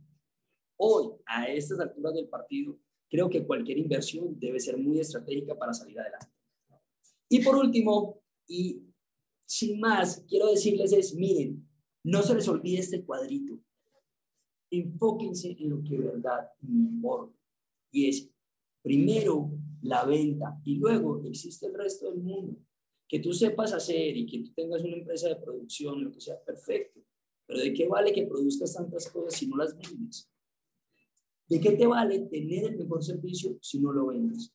hoy, a estas alturas del partido, creo que cualquier inversión debe ser muy estratégica para salir adelante. Y por último, y sin más, quiero decirles es, miren, no se les olvide este cuadrito. Enfóquense en lo que verdad importa. Y es, primero, la venta y luego existe el resto del mundo. Que tú sepas hacer y que tú tengas una empresa de producción, lo que sea, perfecto. Pero ¿de qué vale que produzcas tantas cosas si no las vendes? ¿De qué te vale tener el mejor servicio si no lo vendes?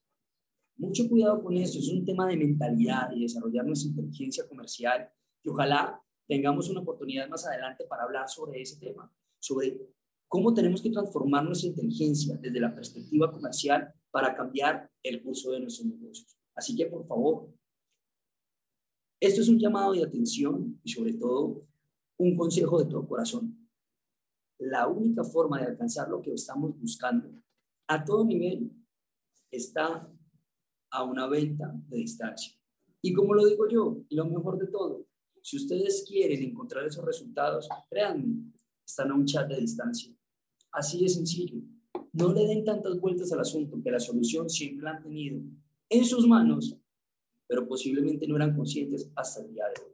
Mucho cuidado con esto, es un tema de mentalidad y desarrollar nuestra inteligencia comercial y ojalá tengamos una oportunidad más adelante para hablar sobre ese tema, sobre cómo tenemos que transformar nuestra inteligencia desde la perspectiva comercial para cambiar el curso de nuestros negocios. Así que, por favor, esto es un llamado de atención y sobre todo un consejo de todo corazón. La única forma de alcanzar lo que estamos buscando a todo nivel está a una venta de distancia. Y como lo digo yo, lo mejor de todo, si ustedes quieren encontrar esos resultados, créanme, están a un chat de distancia. Así de sencillo. No le den tantas vueltas al asunto, que la solución siempre la han tenido en sus manos, pero posiblemente no eran conscientes hasta el día de hoy.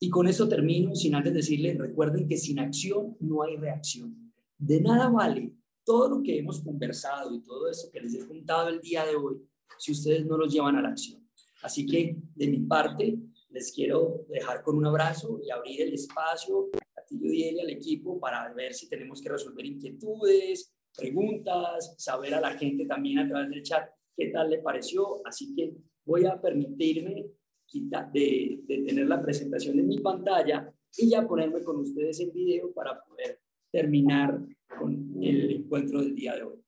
Y con eso termino, sin antes decirles, recuerden que sin acción no hay reacción. De nada vale todo lo que hemos conversado y todo eso que les he contado el día de hoy si ustedes no los llevan a la acción. Así que de mi parte, les quiero dejar con un abrazo y abrir el espacio a ti y al equipo para ver si tenemos que resolver inquietudes, preguntas, saber a la gente también a través del chat qué tal le pareció. Así que voy a permitirme de, de tener la presentación en mi pantalla y ya ponerme con ustedes en video para poder terminar con el encuentro del día de hoy.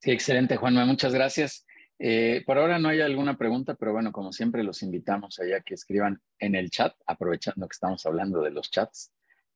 Sí, excelente, Juanma. Muchas gracias. Eh, por ahora no hay alguna pregunta, pero bueno, como siempre los invitamos allá que escriban en el chat, aprovechando que estamos hablando de los chats.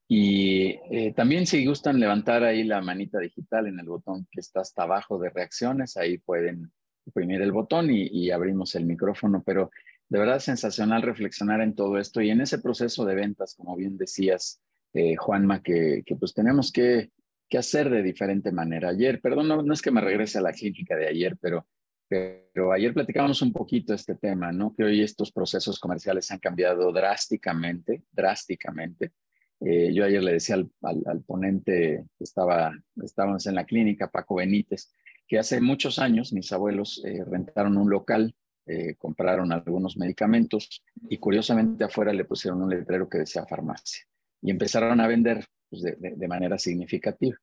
Y eh, también si gustan levantar ahí la manita digital en el botón que está hasta abajo de reacciones, ahí pueden oprimir el botón y, abrimos el micrófono. Pero de verdad sensacional reflexionar en todo esto y en ese proceso de ventas, como bien decías, eh, Juanma, que, pues tenemos que, hacer de diferente manera. Ayer, perdón, no, no es que me regrese a la clínica de ayer, pero pero ayer platicábamos un poquito este tema, ¿no? Que hoy estos procesos comerciales han cambiado drásticamente, drásticamente. Eh, yo ayer le decía al, ponente que estaba, estábamos en la clínica, Paco Benítez, que hace muchos años mis abuelos eh, rentaron un local, eh, compraron algunos medicamentos y curiosamente afuera le pusieron un letrero que decía farmacia y empezaron a vender pues, de, de, manera significativa.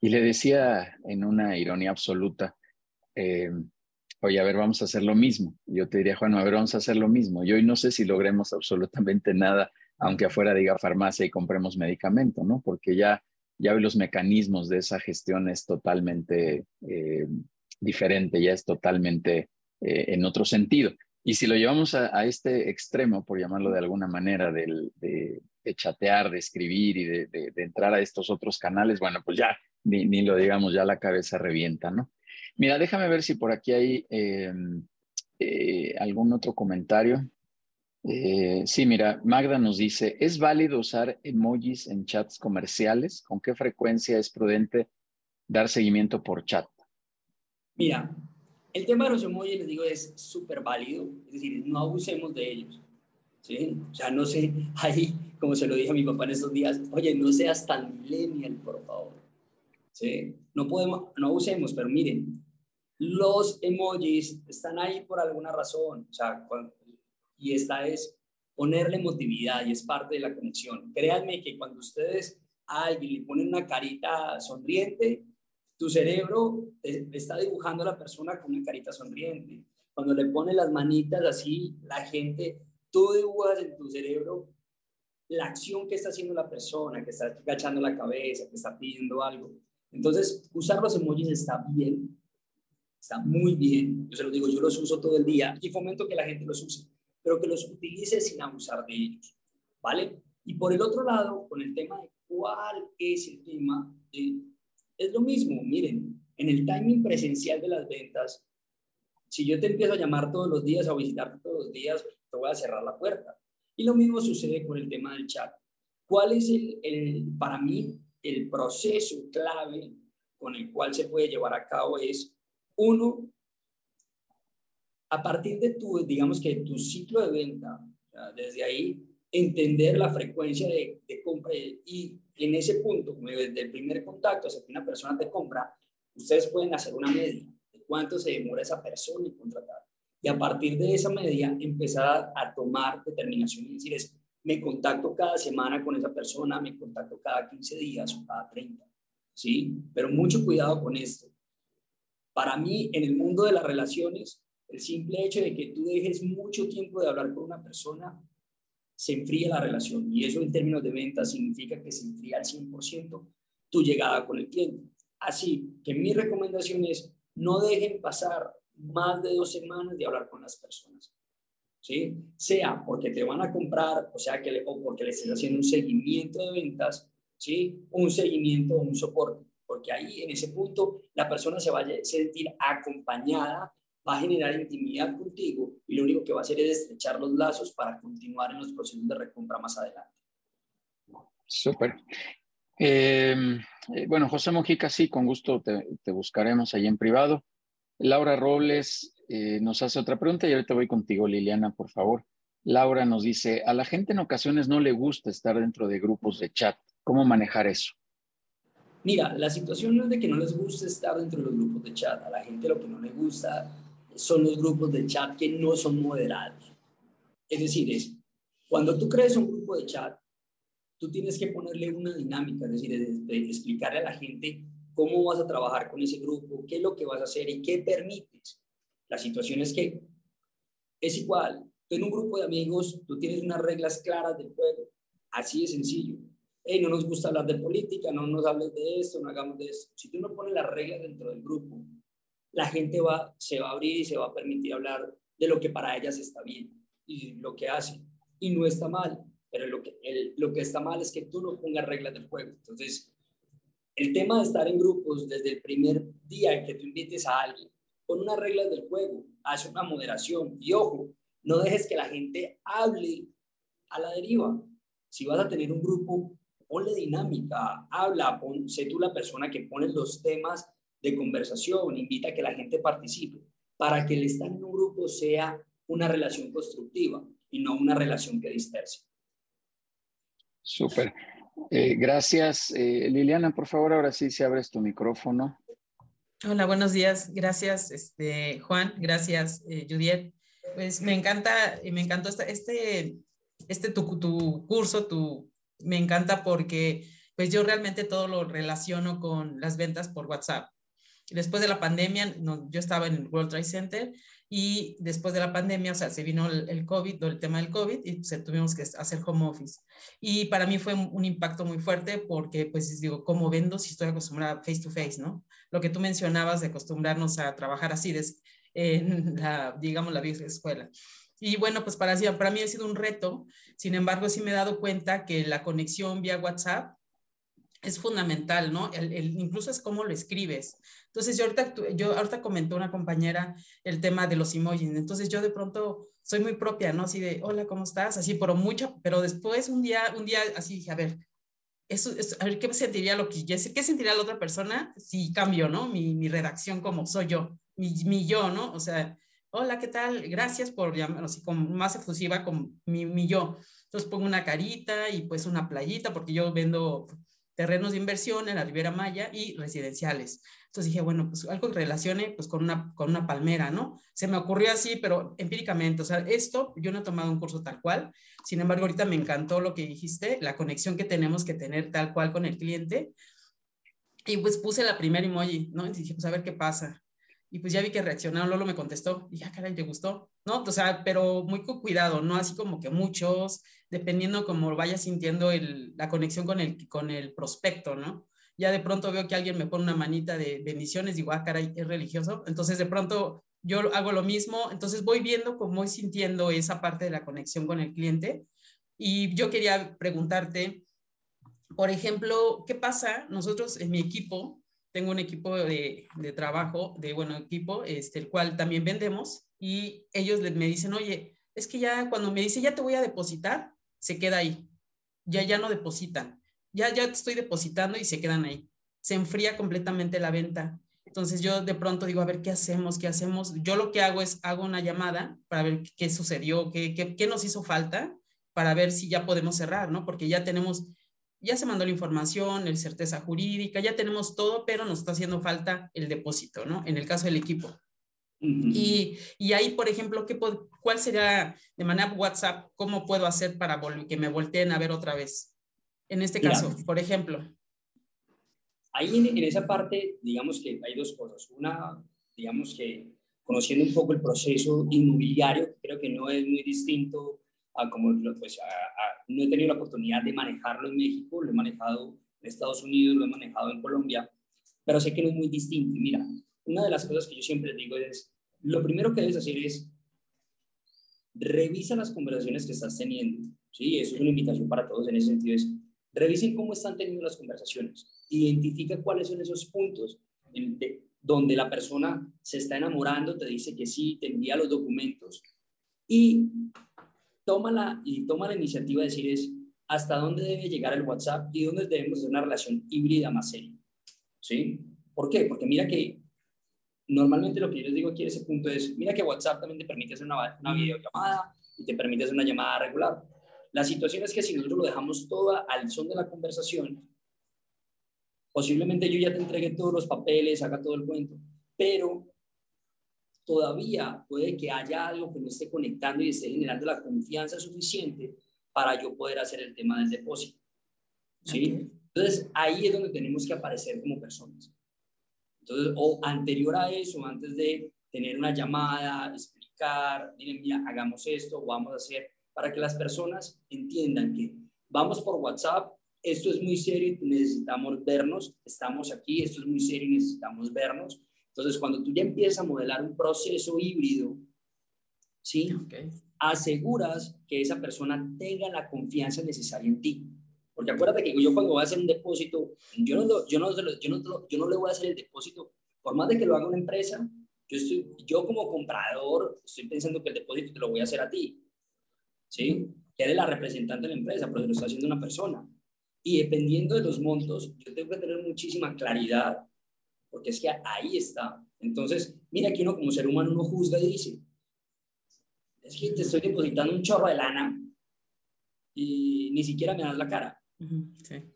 Y le decía en una ironía absoluta, oye, a ver, vamos a hacer lo mismo. Yo te diría, Juan, a ver, vamos a hacer lo mismo. Y hoy no sé si logremos absolutamente nada, aunque afuera diga farmacia y compremos medicamento, ¿no? Porque ya, ya los mecanismos de esa gestión es totalmente eh, diferente, ya es totalmente eh, en otro sentido. Y si lo llevamos a, este extremo, por llamarlo de alguna manera, de, chatear, de escribir y de, entrar a estos otros canales, bueno, pues ya, ni, ni lo digamos, ya la cabeza revienta, ¿no? Mira, déjame ver si por aquí hay em, eh, algún otro comentario. Eh, sí, mira, Magda nos dice, ¿es válido usar emojis en chats comerciales? ¿Con qué frecuencia es prudente dar seguimiento por chat? Mira, el tema de los emojis, les digo, es súper válido, es decir, no abusemos de ellos. ¿sí? O sea, no sé, ahí, como se lo dije a mi papá en estos días, oye, no seas tan millennial, por favor. ¿sí? No podemos, no abusemos, pero miren, los emojis están ahí por alguna razón, o sea, y esta es ponerle emotividad y es parte de la conexión. Créanme que cuando ustedes a alguien le ponen una carita sonriente, tu cerebro está dibujando a la persona con una carita sonriente. Cuando le pones las manitas así, la gente, tú dibujas en tu cerebro la acción que está haciendo la persona, que está agachando la cabeza, que está pidiendo algo. Entonces, usar los emojis está bien, está muy bien. Yo se lo digo, yo los uso todo el día y fomento que la gente los use, pero que los utilice sin abusar de ellos, ¿vale? Y por el otro lado, con el tema de cuál es el tema, es lo mismo, miren, en el timing presencial de las ventas, si yo te empiezo a llamar todos los días a visitarte todos los días, te voy a cerrar la puerta. Y lo mismo sucede con el tema del chat. ¿Cuál es el, el para mí, el proceso clave con el cual se puede llevar a cabo? Es, uno, a partir de tu, digamos que tu ciclo de venta, desde ahí, entender la frecuencia de, de compra y en ese punto, desde el primer contacto hasta que una persona te compra, ustedes pueden hacer una media de cuánto se demora esa persona en contratar. Y a partir de esa media, empezar a, tomar determinaciones y decir, es, me contacto cada semana con esa persona, me contacto cada 15 días o cada 30. ¿Sí? Pero mucho cuidado con esto. Para mí, en el mundo de las relaciones, el simple hecho de que tú dejes mucho tiempo de hablar con una persona se enfría la relación y eso en términos de venta significa que se enfría al 100% tu llegada con el cliente. Así que mi recomendación es no dejen pasar más de dos semanas de hablar con las personas. ¿Sí? Sea porque te van a comprar, o sea, que o porque le estés haciendo un seguimiento de ventas, ¿sí? Un seguimiento o un soporte, porque ahí en ese punto la persona se va a sentir acompañada va a generar intimidad contigo y lo único que va a hacer es estrechar los lazos para continuar en los procesos de recompra más adelante. Súper. Em, eh, bueno, José Mojica, sí, con gusto te, buscaremos ahí en privado. Laura Robles eh, nos hace otra pregunta y ahorita voy contigo, Liliana, por favor. Laura nos dice, a la gente en ocasiones no le gusta estar dentro de grupos de chat. ¿Cómo manejar eso? Mira, la situación no es de que no les guste estar dentro de los grupos de chat. A la gente lo que no le gusta son los grupos de chat que no son moderados. Es decir, es, cuando tú crees un grupo de chat, tú tienes que ponerle una dinámica, es decir, explicarle a la gente cómo vas a trabajar con ese grupo, qué es lo que vas a hacer y qué permites. La situación es que es igual. Tú en un grupo de amigos, tú tienes unas reglas claras del juego. Así de sencillo. Hey, no nos gusta hablar de política, no nos hables de esto, no hagamos de esto. Si tú no pones las reglas dentro del grupo, la gente va, se va a abrir y se va a permitir hablar de lo que para ellas está bien y lo que hace. Y no está mal, pero lo que, lo que está mal es que tú no pongas reglas del juego. Entonces, el tema de estar en grupos desde el primer día que tú invites a alguien, pon unas reglas del juego, haz una moderación y ojo, no dejes que la gente hable a la deriva. Si vas a tener un grupo, ponle dinámica, habla, pon, sé tú la persona que pone los temas de conversación, invita a que la gente participe, para que el estar en un grupo sea una relación constructiva y no una relación que disperse. Súper. Eh, gracias. Eh, Liliana, por favor, ahora sí, si abres tu micrófono. Hola, buenos días. Gracias, este, Juan. Gracias, eh, Juliet. Pues me encanta, me encantó este, este tu, tu curso, tu, me encanta porque pues yo realmente todo lo relaciono con las ventas por WhatsApp. Después de la pandemia, yo estaba en el World Trade Center y después de la pandemia, o sea, se vino el, COVID, el tema del COVID y tuvimos que hacer home office. Y para mí fue un, impacto muy fuerte porque, pues, digo, ¿cómo vendo si estoy acostumbrada face to face, no? Lo que tú mencionabas de acostumbrarnos a trabajar así, en la, digamos, la vieja escuela. Y bueno, pues para, para mí ha sido un reto. Sin embargo, sí me he dado cuenta que la conexión vía WhatsApp es fundamental, ¿no? El, incluso es cómo lo escribes. Entonces, yo ahorita, yo ahorita comentó una compañera el tema de los emojis. Entonces, yo de pronto soy muy propia, ¿no? Así de, hola, ¿cómo estás? Así, pero mucho, pero después un día, un día así dije, a ver, eso, a ver, ¿qué sentiría lo que qué sentiría la otra persona si cambio, ¿no? Mi, mi redacción como soy yo, mi, mi, yo, ¿no? O sea, hola, ¿qué tal? Gracias por llamar, así como más efusiva como mi, mi yo. Entonces pongo una carita y pues una playita, porque yo vendo terrenos de inversión en la Riviera Maya y residenciales. Entonces dije, bueno, pues algo que relacione pues con una, con una palmera, ¿no? Se me ocurrió así, pero empíricamente, o sea, esto yo no he tomado un curso tal cual, sin embargo, ahorita me encantó lo que dijiste, la conexión que tenemos que tener tal cual con el cliente. Y pues puse la primera emoji, ¿no? Y dije, pues a ver qué pasa. Y pues ya vi que reaccionaron, Lolo me contestó, y ya, caray, ¿te gustó? ¿No? O sea, pero muy con cuidado, no así como que muchos, dependiendo cómo vaya sintiendo el, la conexión con el, con el prospecto, ¿no? Ya de pronto veo que alguien me pone una manita de bendiciones, digo, ah, caray, es religioso. Entonces de pronto yo hago lo mismo, entonces voy viendo cómo voy sintiendo esa parte de la conexión con el cliente. Y yo quería preguntarte, por ejemplo, ¿qué pasa? Nosotros en mi equipo, tengo un equipo de, de trabajo, de bueno equipo, este, el cual también vendemos, y ellos me dicen, oye, es que ya cuando me dice, ya te voy a depositar, se queda ahí. Ya, ya no depositan. Ya, ya te estoy depositando y se quedan ahí. Se enfría completamente la venta. Entonces yo de pronto digo, a ver, ¿qué hacemos? ¿Qué hacemos? Yo lo que hago es, hago una llamada para ver qué sucedió, qué, qué, qué nos hizo falta, para ver si ya podemos cerrar, ¿no? Porque ya tenemos, ya se mandó la información, el certeza jurídica, ya tenemos todo, pero nos está haciendo falta el depósito, ¿no? En el caso del equipo y, y, ahí, por ejemplo, ¿qué ¿cuál sería de manera WhatsApp? ¿Cómo puedo hacer para que me volteen a ver otra vez? En este caso, por ejemplo. Ahí en, en, esa parte, digamos que hay dos cosas. Una, digamos que conociendo un poco el proceso inmobiliario, creo que no es muy distinto como, pues, no he tenido la oportunidad de manejarlo en México, lo he manejado en Estados Unidos, lo he manejado en Colombia, pero sé que no es muy distinto. Mira, una de las cosas que yo siempre digo es, lo primero que debes hacer es revisa las conversaciones que estás teniendo. Sí, eso es una invitación para todos en ese sentido. Es revisen cómo están teniendo las conversaciones. Identifica cuáles son esos puntos donde la persona se está enamorando, te dice que sí, te envía los documentos y toma la, y toma la iniciativa de decir es hasta dónde debe llegar el WhatsApp y dónde debemos hacer una relación híbrida más seria. ¿Sí? ¿Por qué? Porque mira que normalmente lo que yo les digo aquí en ese punto es, mira que WhatsApp también te permite hacer una, una videollamada y te permite hacer una llamada regular. La situación es que si nosotros lo dejamos todo al son de la conversación, posiblemente yo ya te entregué todos los papeles, haga todo el cuento, pero todavía puede que haya algo que no esté conectando y esté generando la confianza suficiente para yo poder hacer el tema del depósito. ¿Sí? Entonces, ahí es donde tenemos que aparecer como personas. Entonces, o anterior a eso, antes de tener una llamada, explicar, miren, mira, hagamos esto, vamos a hacer, para que las personas entiendan que vamos por WhatsApp, esto es muy serio necesitamos vernos, estamos aquí, esto es muy serio necesitamos vernos. Entonces, cuando tú ya empiezas a modelar un proceso híbrido, ¿sí? Aseguras que esa persona tenga la confianza necesaria en ti. Porque acuérdate que yo cuando voy a hacer un depósito, yo no, yo no, yo no, yo no le voy a hacer el depósito, por más de que lo haga una empresa, yo, estoy, yo como comprador estoy pensando que el depósito te lo voy a hacer a ti. ¿Sí? Que eres la representante de la empresa, pero lo está haciendo una persona. Y dependiendo de los montos, yo tengo que tener muchísima claridad, porque es que ahí está. Entonces, mira que uno como ser humano no juzga y dice, es que te estoy depositando un chorro de lana y ni siquiera me das la cara.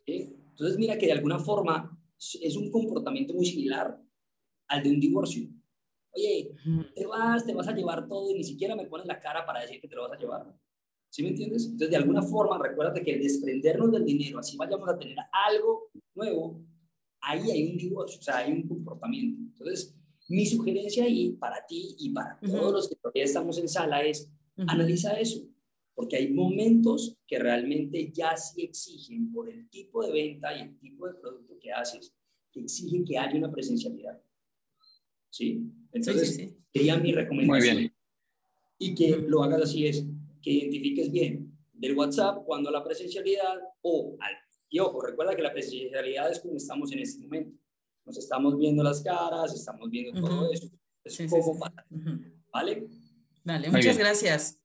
Entonces, mira que de alguna forma es un comportamiento muy similar al de un divorcio. Oye, te vas, te vas a llevar todo y ni siquiera me pones la cara para decir que te lo vas a llevar. ¿Sí me entiendes? Entonces, de alguna forma, recuérdate que el desprendernos del dinero, así vayamos a tener algo nuevo, ahí hay un divorcio, o sea, hay un comportamiento. Entonces, mi sugerencia ahí para ti y para todos los que todavía estamos en sala es, analiza eso porque hay momentos que realmente ya sí exigen, por el tipo de venta y el tipo de producto que haces, que exigen que haya una presencialidad. ¿Sí? Entonces, sería mi recomendación. Muy bien. Y que lo hagas así es, que identifiques bien del WhatsApp cuando la presencialidad o Y ojo, recuerda que la presencialidad es como estamos en este momento. Nos estamos viendo las caras, estamos viendo todo eso. Es como ¿Vale? Vale, muchas gracias.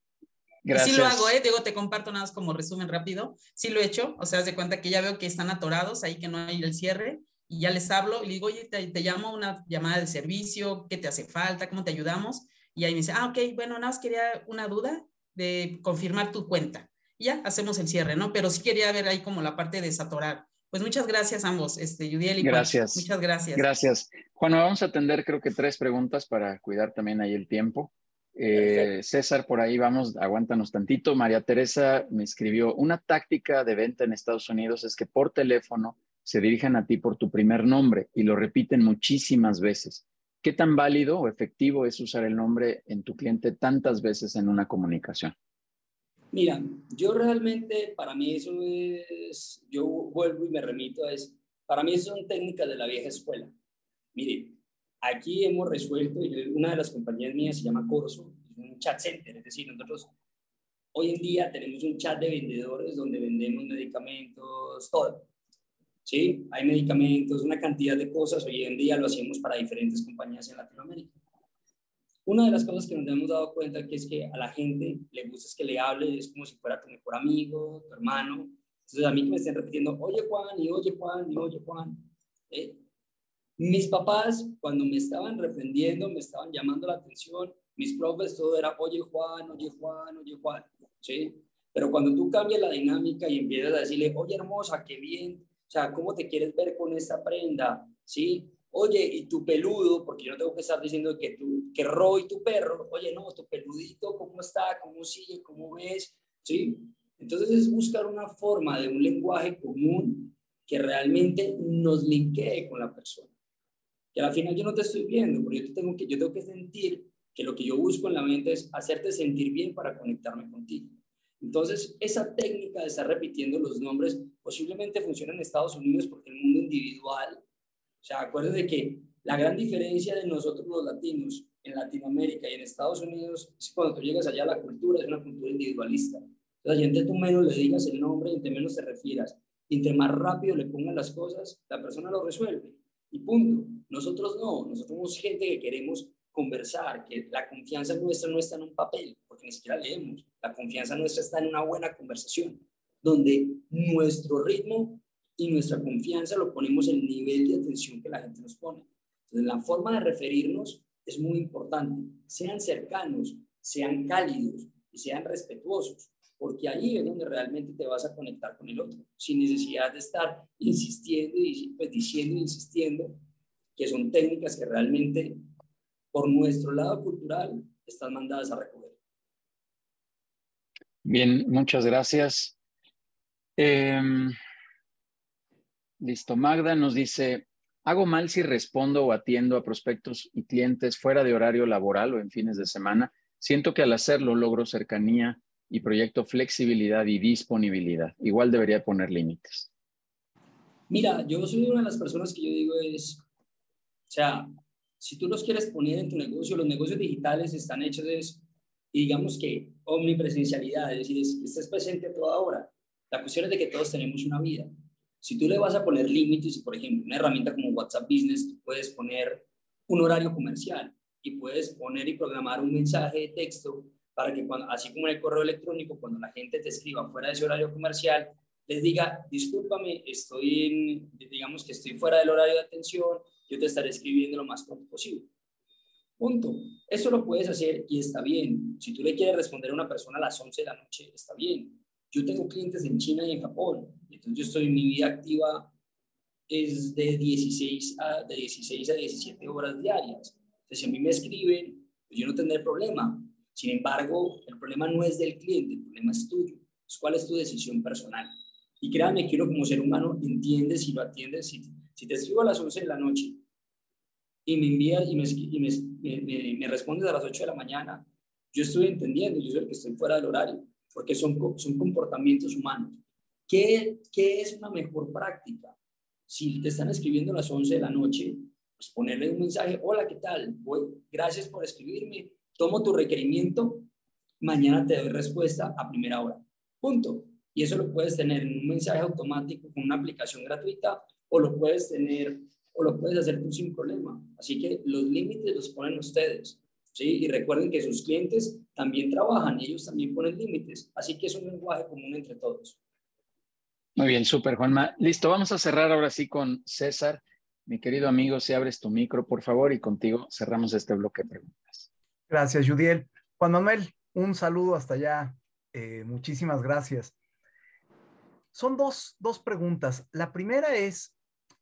Gracias. sí lo hago, ¿eh? Digo, te comparto nada más como resumen rápido. Sí lo he hecho, o sea, haz de cuenta que ya veo que están atorados, ahí que no hay el cierre, y ya les hablo y le digo, oye, te, te llamo una llamada de servicio, ¿qué te hace falta? ¿Cómo te ayudamos? Y ahí me dice, ah, ok, bueno, nada más quería una duda de confirmar tu cuenta. Y ya hacemos el cierre, ¿no? Pero sí quería ver ahí como la parte de desatorar. Pues muchas gracias a ambos, este, Judiel y Gracias. muchas gracias. Gracias. Juan, vamos a atender creo que tres preguntas para cuidar también ahí el tiempo. Eh, César, por ahí vamos, aguántanos tantito. María Teresa me escribió, una táctica de venta en Estados Unidos es que por teléfono se dirijan a ti por tu primer nombre y lo repiten muchísimas veces. ¿Qué tan válido o efectivo es usar el nombre en tu cliente tantas veces en una comunicación? Mira, yo realmente, para mí eso es, yo vuelvo y me remito a eso, para mí son técnicas de la vieja escuela. Mire, aquí hemos resuelto, una de las compañías mías se llama Corso, es un chat center, es decir, nosotros hoy en día tenemos un chat de vendedores donde vendemos medicamentos, todo. ¿sí? Hay medicamentos, una cantidad de cosas. Hoy en día lo hacemos para diferentes compañías en Latinoamérica. Una de las cosas que nos hemos dado cuenta que es que a la gente le gusta es que le hable, es como si fuera tu mejor amigo, tu hermano. Entonces a mí que me estén repitiendo, oye Juan, y oye Juan, y oye Juan. ¿eh? Mis papás, cuando me estaban reprendiendo, me estaban llamando la atención, mis profes, todo era, oye Juan, oye Juan, oye Juan, ¿sí? Pero cuando tú cambias la dinámica y empiezas a decirle, oye hermosa, qué bien, o sea, ¿cómo te quieres ver con esta prenda? ¿Sí? Oye, y tu peludo, porque yo no tengo que estar diciendo que, tu, que Roy, tu perro, oye, no, tu peludito, ¿cómo está? ¿Cómo sigue? ¿Cómo ves? ¿Sí? Entonces es buscar una forma de un lenguaje común que realmente nos linkee con la persona. Que al final yo no te estoy viendo, porque yo tengo que, yo tengo que sentir que lo que yo busco en la mente es hacerte sentir bien para conectarme contigo. Entonces, esa técnica de estar repitiendo los nombres posiblemente funciona en Estados Unidos porque el mundo individual, o sea, acuérdense que la gran diferencia de nosotros los latinos en Latinoamérica y en Estados Unidos es que cuando tú llegas allá la cultura es una cultura individualista. Entonces, entre tú menos le digas el nombre, entre menos te refieras, entre más rápido le pongan las cosas, la persona lo resuelve. Y punto. Nosotros no, nosotros somos gente que queremos conversar, que la confianza nuestra no está en un papel, porque ni siquiera leemos. La confianza nuestra está en una buena conversación, donde nuestro ritmo y nuestra confianza lo ponemos en el nivel de atención que la gente nos pone. Entonces, la forma de referirnos es muy importante. Sean cercanos, sean cálidos y sean respetuosos, porque ahí es donde realmente te vas a conectar con el otro, sin necesidad de estar insistiendo y pues, diciendo e insistiendo, que son técnicas que realmente por nuestro lado cultural están mandadas a recoger. Bien, muchas gracias. Em, listo, Magda nos dice, ¿hago mal si respondo o atiendo a prospectos y clientes fuera de horario laboral o en fines de semana? Siento que al hacerlo logro cercanía y proyecto flexibilidad y disponibilidad. Igual debería poner límites. Mira, yo soy una de las personas que yo digo es, o sea, si tú los quieres poner en tu negocio, los negocios digitales están hechos de digamos que omnipresencialidad, es decir, es, estés presente a toda hora. La cuestión es de que todos tenemos una vida. Si tú le vas a poner límites, por ejemplo, una herramienta como WhatsApp Business, puedes poner un horario comercial y puedes poner y programar un mensaje de texto para que cuando, así como en el correo electrónico, cuando la gente te escriba fuera de ese horario comercial, les diga, discúlpame, estoy en, digamos que estoy fuera del horario de atención, yo te estaré escribiendo lo más pronto posible. Punto. Eso lo puedes hacer y está bien. Si tú le quieres responder a una persona a las 11 de la noche, está bien. Yo tengo clientes en China y en Japón. Entonces yo estoy, mi vida activa es de 16 a, de 16 a 17 horas diarias. Entonces si a mí me escriben, pues yo no tendré problema. Sin embargo, el problema no es del cliente, el problema es tuyo. Cuál es tu decisión personal. Y créanme que uno como ser humano entiende si lo atiendes, si, si te escribo a las 11 de la noche y me envías y, me, y me, respondes a las 8 de la mañana, yo estoy entendiendo, yo soy el que estoy fuera del horario, porque son, son comportamientos humanos. ¿Qué, ¿Qué es una mejor práctica? Si te están escribiendo a las 11 de la noche, pues ponerle un mensaje, hola, ¿qué tal? Voy, gracias por escribirme, tomo tu requerimiento, mañana te doy respuesta a primera hora. Punto. Y eso lo puedes tener en un mensaje automático con una aplicación gratuita o lo puedes tener o lo puedes hacer tú sin problema. Así que los límites los ponen ustedes. ¿Sí? Y recuerden que sus clientes también trabajan y ellos también ponen límites. Así que es un lenguaje común entre todos. Muy bien, súper, Juanma. Listo, vamos a cerrar ahora sí con César. Mi querido amigo, si abres tu micro, por favor, y contigo cerramos este bloque de preguntas. Gracias, Judiel. Juan Manuel, un saludo hasta allá. Eh, muchísimas gracias. Son dos, dos preguntas. La primera es,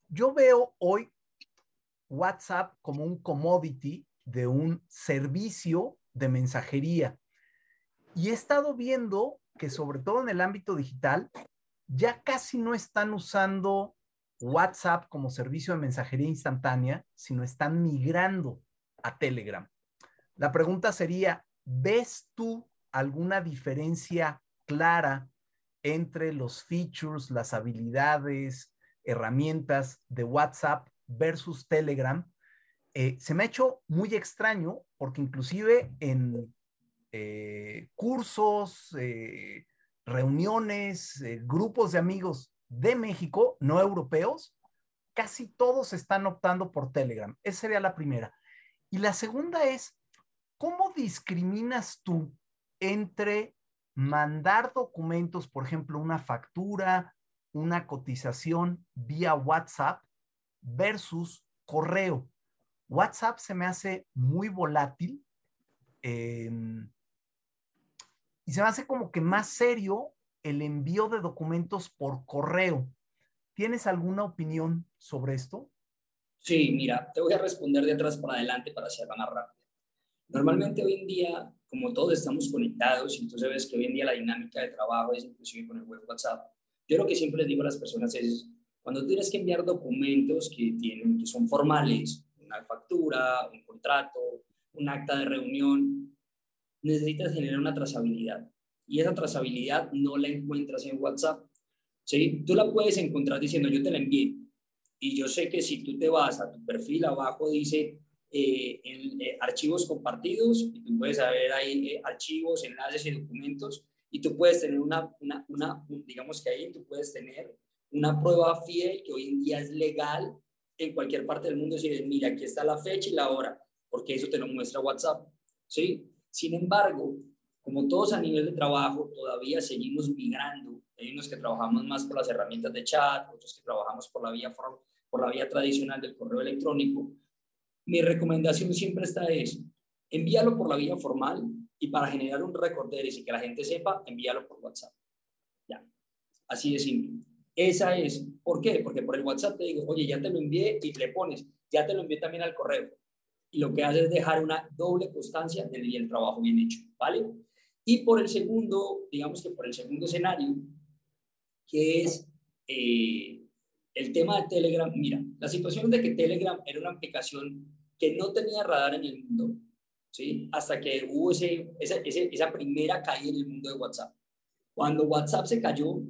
yo veo hoy WhatsApp como un commodity de un servicio de mensajería. Y he estado viendo que sobre todo en el ámbito digital, ya casi no están usando WhatsApp como servicio de mensajería instantánea, sino están migrando a Telegram. La pregunta sería, ¿ves tú alguna diferencia clara entre los features, las habilidades, herramientas de WhatsApp versus Telegram? Eh, se me ha hecho muy extraño porque inclusive en eh, cursos, eh, reuniones, grupos de amigos de México, no europeos, casi todos están optando por Telegram. Esa sería la primera. Y la segunda es, ¿cómo discriminas tú entre mandar documentos, por ejemplo, una factura, una cotización vía WhatsApp versus correo? WhatsApp se me hace muy volátil em, y se me hace como que más serio el envío de documentos por correo. ¿Tienes alguna opinión sobre esto? Sí, mira, te voy a responder de atrás para adelante para hacerla más rápido. Normalmente hoy en día, como todos estamos conectados, y entonces ves que hoy en día la dinámica de trabajo es inclusive con el web WhatsApp. Yo lo que siempre les digo a las personas es, cuando tienes que enviar documentos que, tienen, que son formales, una factura, un contrato, un acta de reunión, necesitas generar una trazabilidad. Y esa trazabilidad no la encuentras en WhatsApp. ¿sí? Tú la puedes encontrar diciendo yo te la envié. Y yo sé que si tú te vas a tu perfil abajo dice eh, en, eh, archivos compartidos y tú puedes ver ahí eh, archivos, enlaces y documentos y tú puedes tener una, una, una, digamos que ahí tú puedes tener una prueba fiel que hoy en día es legal en cualquier parte del mundo decir, mira, aquí está la fecha y la hora, porque eso te lo muestra WhatsApp, ¿sí? Sin embargo, como todos a nivel de trabajo, todavía seguimos migrando. Hay unos que trabajamos más por las herramientas de chat, otros que trabajamos por la vía, por la vía tradicional del correo electrónico. Mi recomendación siempre está es, envíalo por la vía formal y para generar un recorder y que la gente sepa, envíalo por WhatsApp. Ya, así de simple. Esa es, ¿por qué? Porque por el WhatsApp te digo, oye, ya te lo envié y le pones, ya te lo envié también al correo. Y lo que hace es dejar una doble constancia del el trabajo bien hecho, ¿vale? Y por el segundo, digamos que por el segundo escenario, que es eh, el tema de Telegram. Mira, la situación de que Telegram era una aplicación que no tenía radar en el mundo, ¿sí? Hasta que hubo ese, esa, esa primera caída en el mundo de WhatsApp. Cuando WhatsApp se cayó,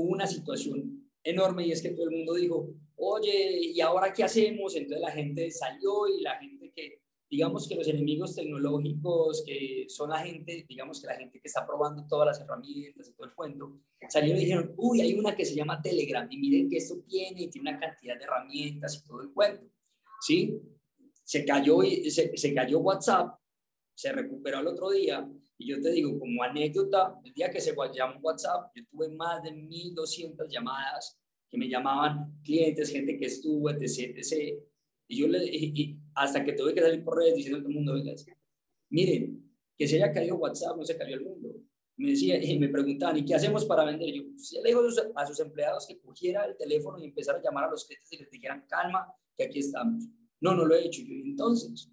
una situación enorme y es que todo el mundo dijo, oye, ¿y ahora qué hacemos? Entonces la gente salió y la gente que, digamos que los enemigos tecnológicos, que son la gente, digamos que la gente que está probando todas las herramientas y todo el cuento, salieron y dijeron, uy, hay una que se llama Telegram y miren que esto tiene, tiene una cantidad de herramientas y todo el cuento, ¿sí? Se cayó, se, se cayó WhatsApp, se recuperó el otro día y yo te digo, como anécdota, el día que se llamó WhatsApp, yo tuve más de 1.200 llamadas que me llamaban clientes, gente que estuvo, etc, etc. Y yo le y hasta que tuve que salir por redes diciendo a todo el mundo, oiga, miren, que se haya caído WhatsApp, no se cayó el mundo. Me decía, y me preguntaban, ¿y qué hacemos para vender? Y yo, pues, le digo a sus empleados que cogiera el teléfono y empezara a llamar a los clientes y les dijeran, calma, que aquí estamos. No, no lo he hecho. Yo, entonces,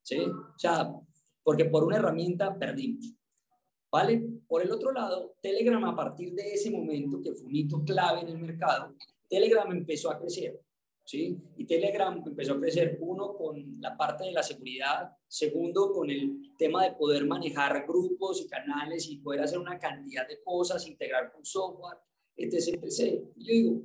¿sí? O sea, porque por una herramienta perdimos. ¿Vale? Por el otro lado, Telegram a partir de ese momento, que fue un hito clave en el mercado, Telegram empezó a crecer. ¿Sí? Y Telegram empezó a crecer, uno, con la parte de la seguridad, segundo, con el tema de poder manejar grupos y canales y poder hacer una cantidad de cosas, integrar con software, etc. etc. Y yo digo,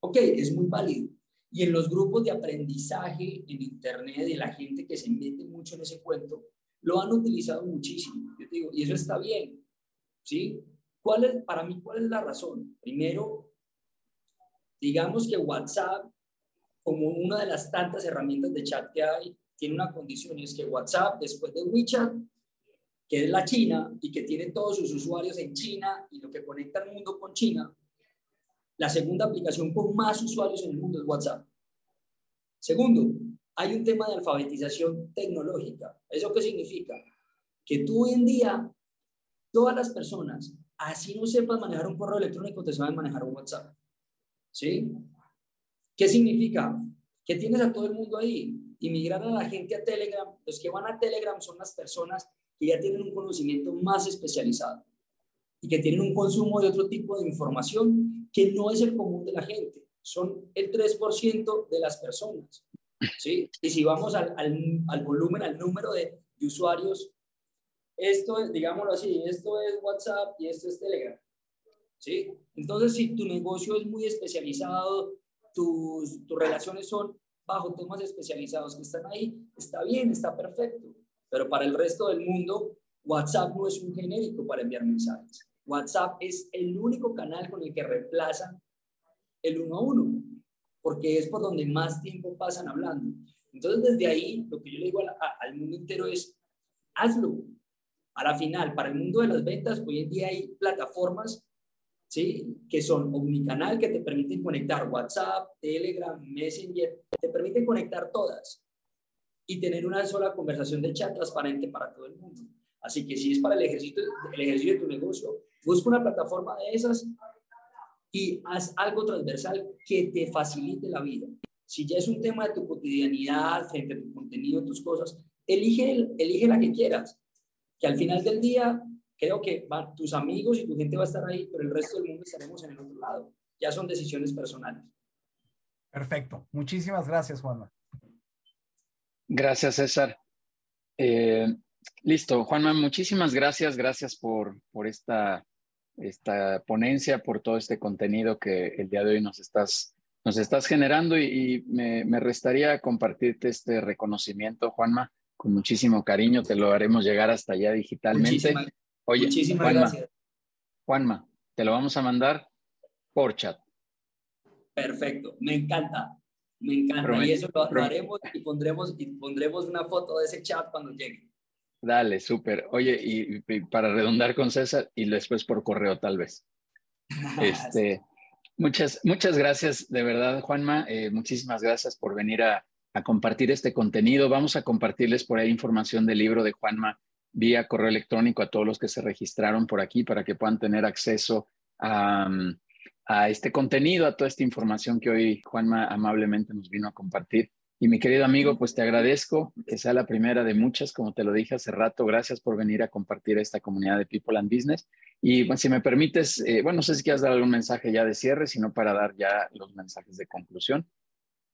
ok, es muy válido. Y en los grupos de aprendizaje en Internet, de la gente que se mete mucho en ese cuento, lo han utilizado muchísimo, y eso está bien, ¿sí? ¿Cuál es, para mí, cuál es la razón? Primero, digamos que WhatsApp, como una de las tantas herramientas de chat que hay, tiene una condición y es que WhatsApp, después de WeChat, que es la China y que tiene todos sus usuarios en China y lo que conecta al mundo con China, la segunda aplicación con más usuarios en el mundo es WhatsApp. Segundo, hay un tema de alfabetización tecnológica. ¿Eso qué significa? Que tú hoy en día, todas las personas, así no sepas manejar un correo electrónico, te saben manejar un WhatsApp. ¿Sí? ¿Qué significa? Que tienes a todo el mundo ahí. Inmigrar a la gente a Telegram. Los que van a Telegram son las personas que ya tienen un conocimiento más especializado y que tienen un consumo de otro tipo de información que no es el común de la gente. Son el 3% de las personas. ¿Sí? Y si vamos al, al, volumen, al número de, de usuarios, esto es, digámoslo así, esto es WhatsApp y esto es Telegram. ¿sí? Entonces, si tu negocio es muy especializado, tus, tus relaciones son bajo temas especializados que están ahí, está bien, está perfecto. Pero para el resto del mundo, WhatsApp no es un genérico para enviar mensajes. WhatsApp es el único canal con el que reemplazan el uno a uno, porque es por donde más tiempo pasan hablando. Entonces, desde ahí, lo que yo le digo al mundo entero es, hazlo. A la final, para el mundo de las ventas, hoy en día hay plataformas ¿sí? que son omnicanal, que te permiten conectar WhatsApp, Telegram, Messenger, te permiten conectar todas y tener una sola conversación de chat transparente para todo el mundo. Así que si es para el ejercicio, el ejercicio de tu negocio, busca una plataforma de esas y haz algo transversal que te facilite la vida. Si ya es un tema de tu cotidianidad, frente a tu contenido, tus cosas, elige, elige la que quieras. Que al final del día creo que tus amigos y tu gente va a estar ahí, pero el resto del mundo estaremos en el otro lado. Ya son decisiones personales. Perfecto. Muchísimas gracias, Juanma. Gracias, César. Eh, listo, Juanma, muchísimas gracias. Gracias por, por esta, esta ponencia, por todo este contenido que el día de hoy nos estás, nos estás generando y, me, me, restaría compartirte este reconocimiento, Juanma, con muchísimo cariño. Te lo haremos llegar hasta allá digitalmente. Oye, Muchísimas Juanma, gracias. Juanma, te lo vamos a mandar por chat. Perfecto, me encanta, me encanta. Y eso lo, lo haremos y pondremos, y pondremos una foto de ese chat cuando llegue. Dale, súper. Oye, y, y para redundar con César, y después por correo tal vez. Este, muchas, muchas gracias, de verdad, Juanma. eh, muchísimas gracias por venir a, a compartir este contenido. Vamos a compartirles por ahí información del libro de Juanma vía correo electrónico a todos los que se registraron por aquí para que puedan tener acceso a, mm, a este contenido, a toda esta información que hoy Juanma amablemente nos vino a compartir. Y mi querido amigo, pues te agradezco que sea la primera de muchas, como te lo dije hace rato. Gracias por venir a compartir esta comunidad de People and Business. Y bueno, si me permites, eh, bueno, no sé si quieres dar algún mensaje ya de cierre, sino para dar ya los mensajes de conclusión.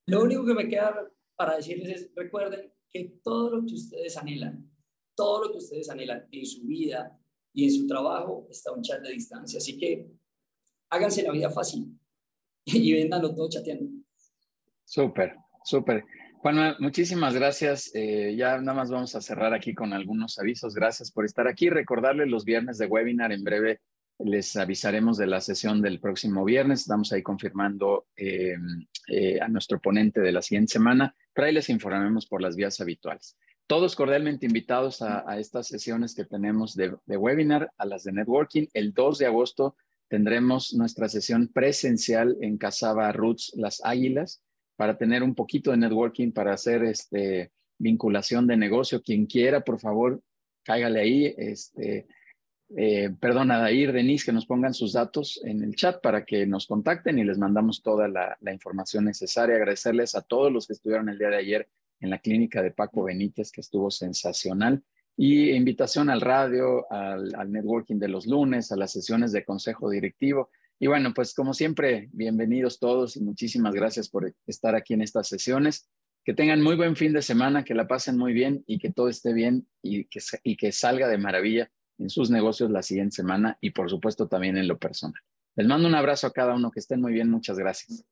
Lo único que me queda para decirles es, recuerden que todo lo que ustedes anhelan, todo lo que ustedes anhelan en su vida y en su trabajo está a un chat de distancia. Así que háganse la vida fácil y véndanlo todo chateando. Súper, súper. Juanma, muchísimas gracias. Eh, ya nada más vamos a cerrar aquí con algunos avisos. Gracias por estar aquí. Recordarles los viernes de webinar. En breve les avisaremos de la sesión del próximo viernes. Estamos ahí confirmando eh, eh, a nuestro ponente de la siguiente semana, pero ahí les informaremos por las vías habituales. Todos cordialmente invitados a, a estas sesiones que tenemos de, de webinar, a las de networking. El 2 de agosto tendremos nuestra sesión presencial en Casaba Roots Las Águilas para tener un poquito de networking, para hacer este, vinculación de negocio. Quien quiera, por favor, cáigale ahí. Este, eh, perdón, a Dair, Denise, que nos pongan sus datos en el chat para que nos contacten y les mandamos toda la, información necesaria. Agradecerles a todos los que estuvieron el día de ayer en la clínica de Paco Benítez, que estuvo sensacional. Y invitación al radio, al networking de los lunes, a las sesiones de consejo directivo. Y bueno, pues como siempre, bienvenidos todos y muchísimas gracias por estar aquí en estas sesiones. Que tengan muy buen fin de semana, que la pasen muy bien y que todo esté bien y que, salga de maravilla en sus negocios la siguiente semana y por supuesto también en lo personal. Les mando un abrazo a cada uno, que estén muy bien, muchas gracias.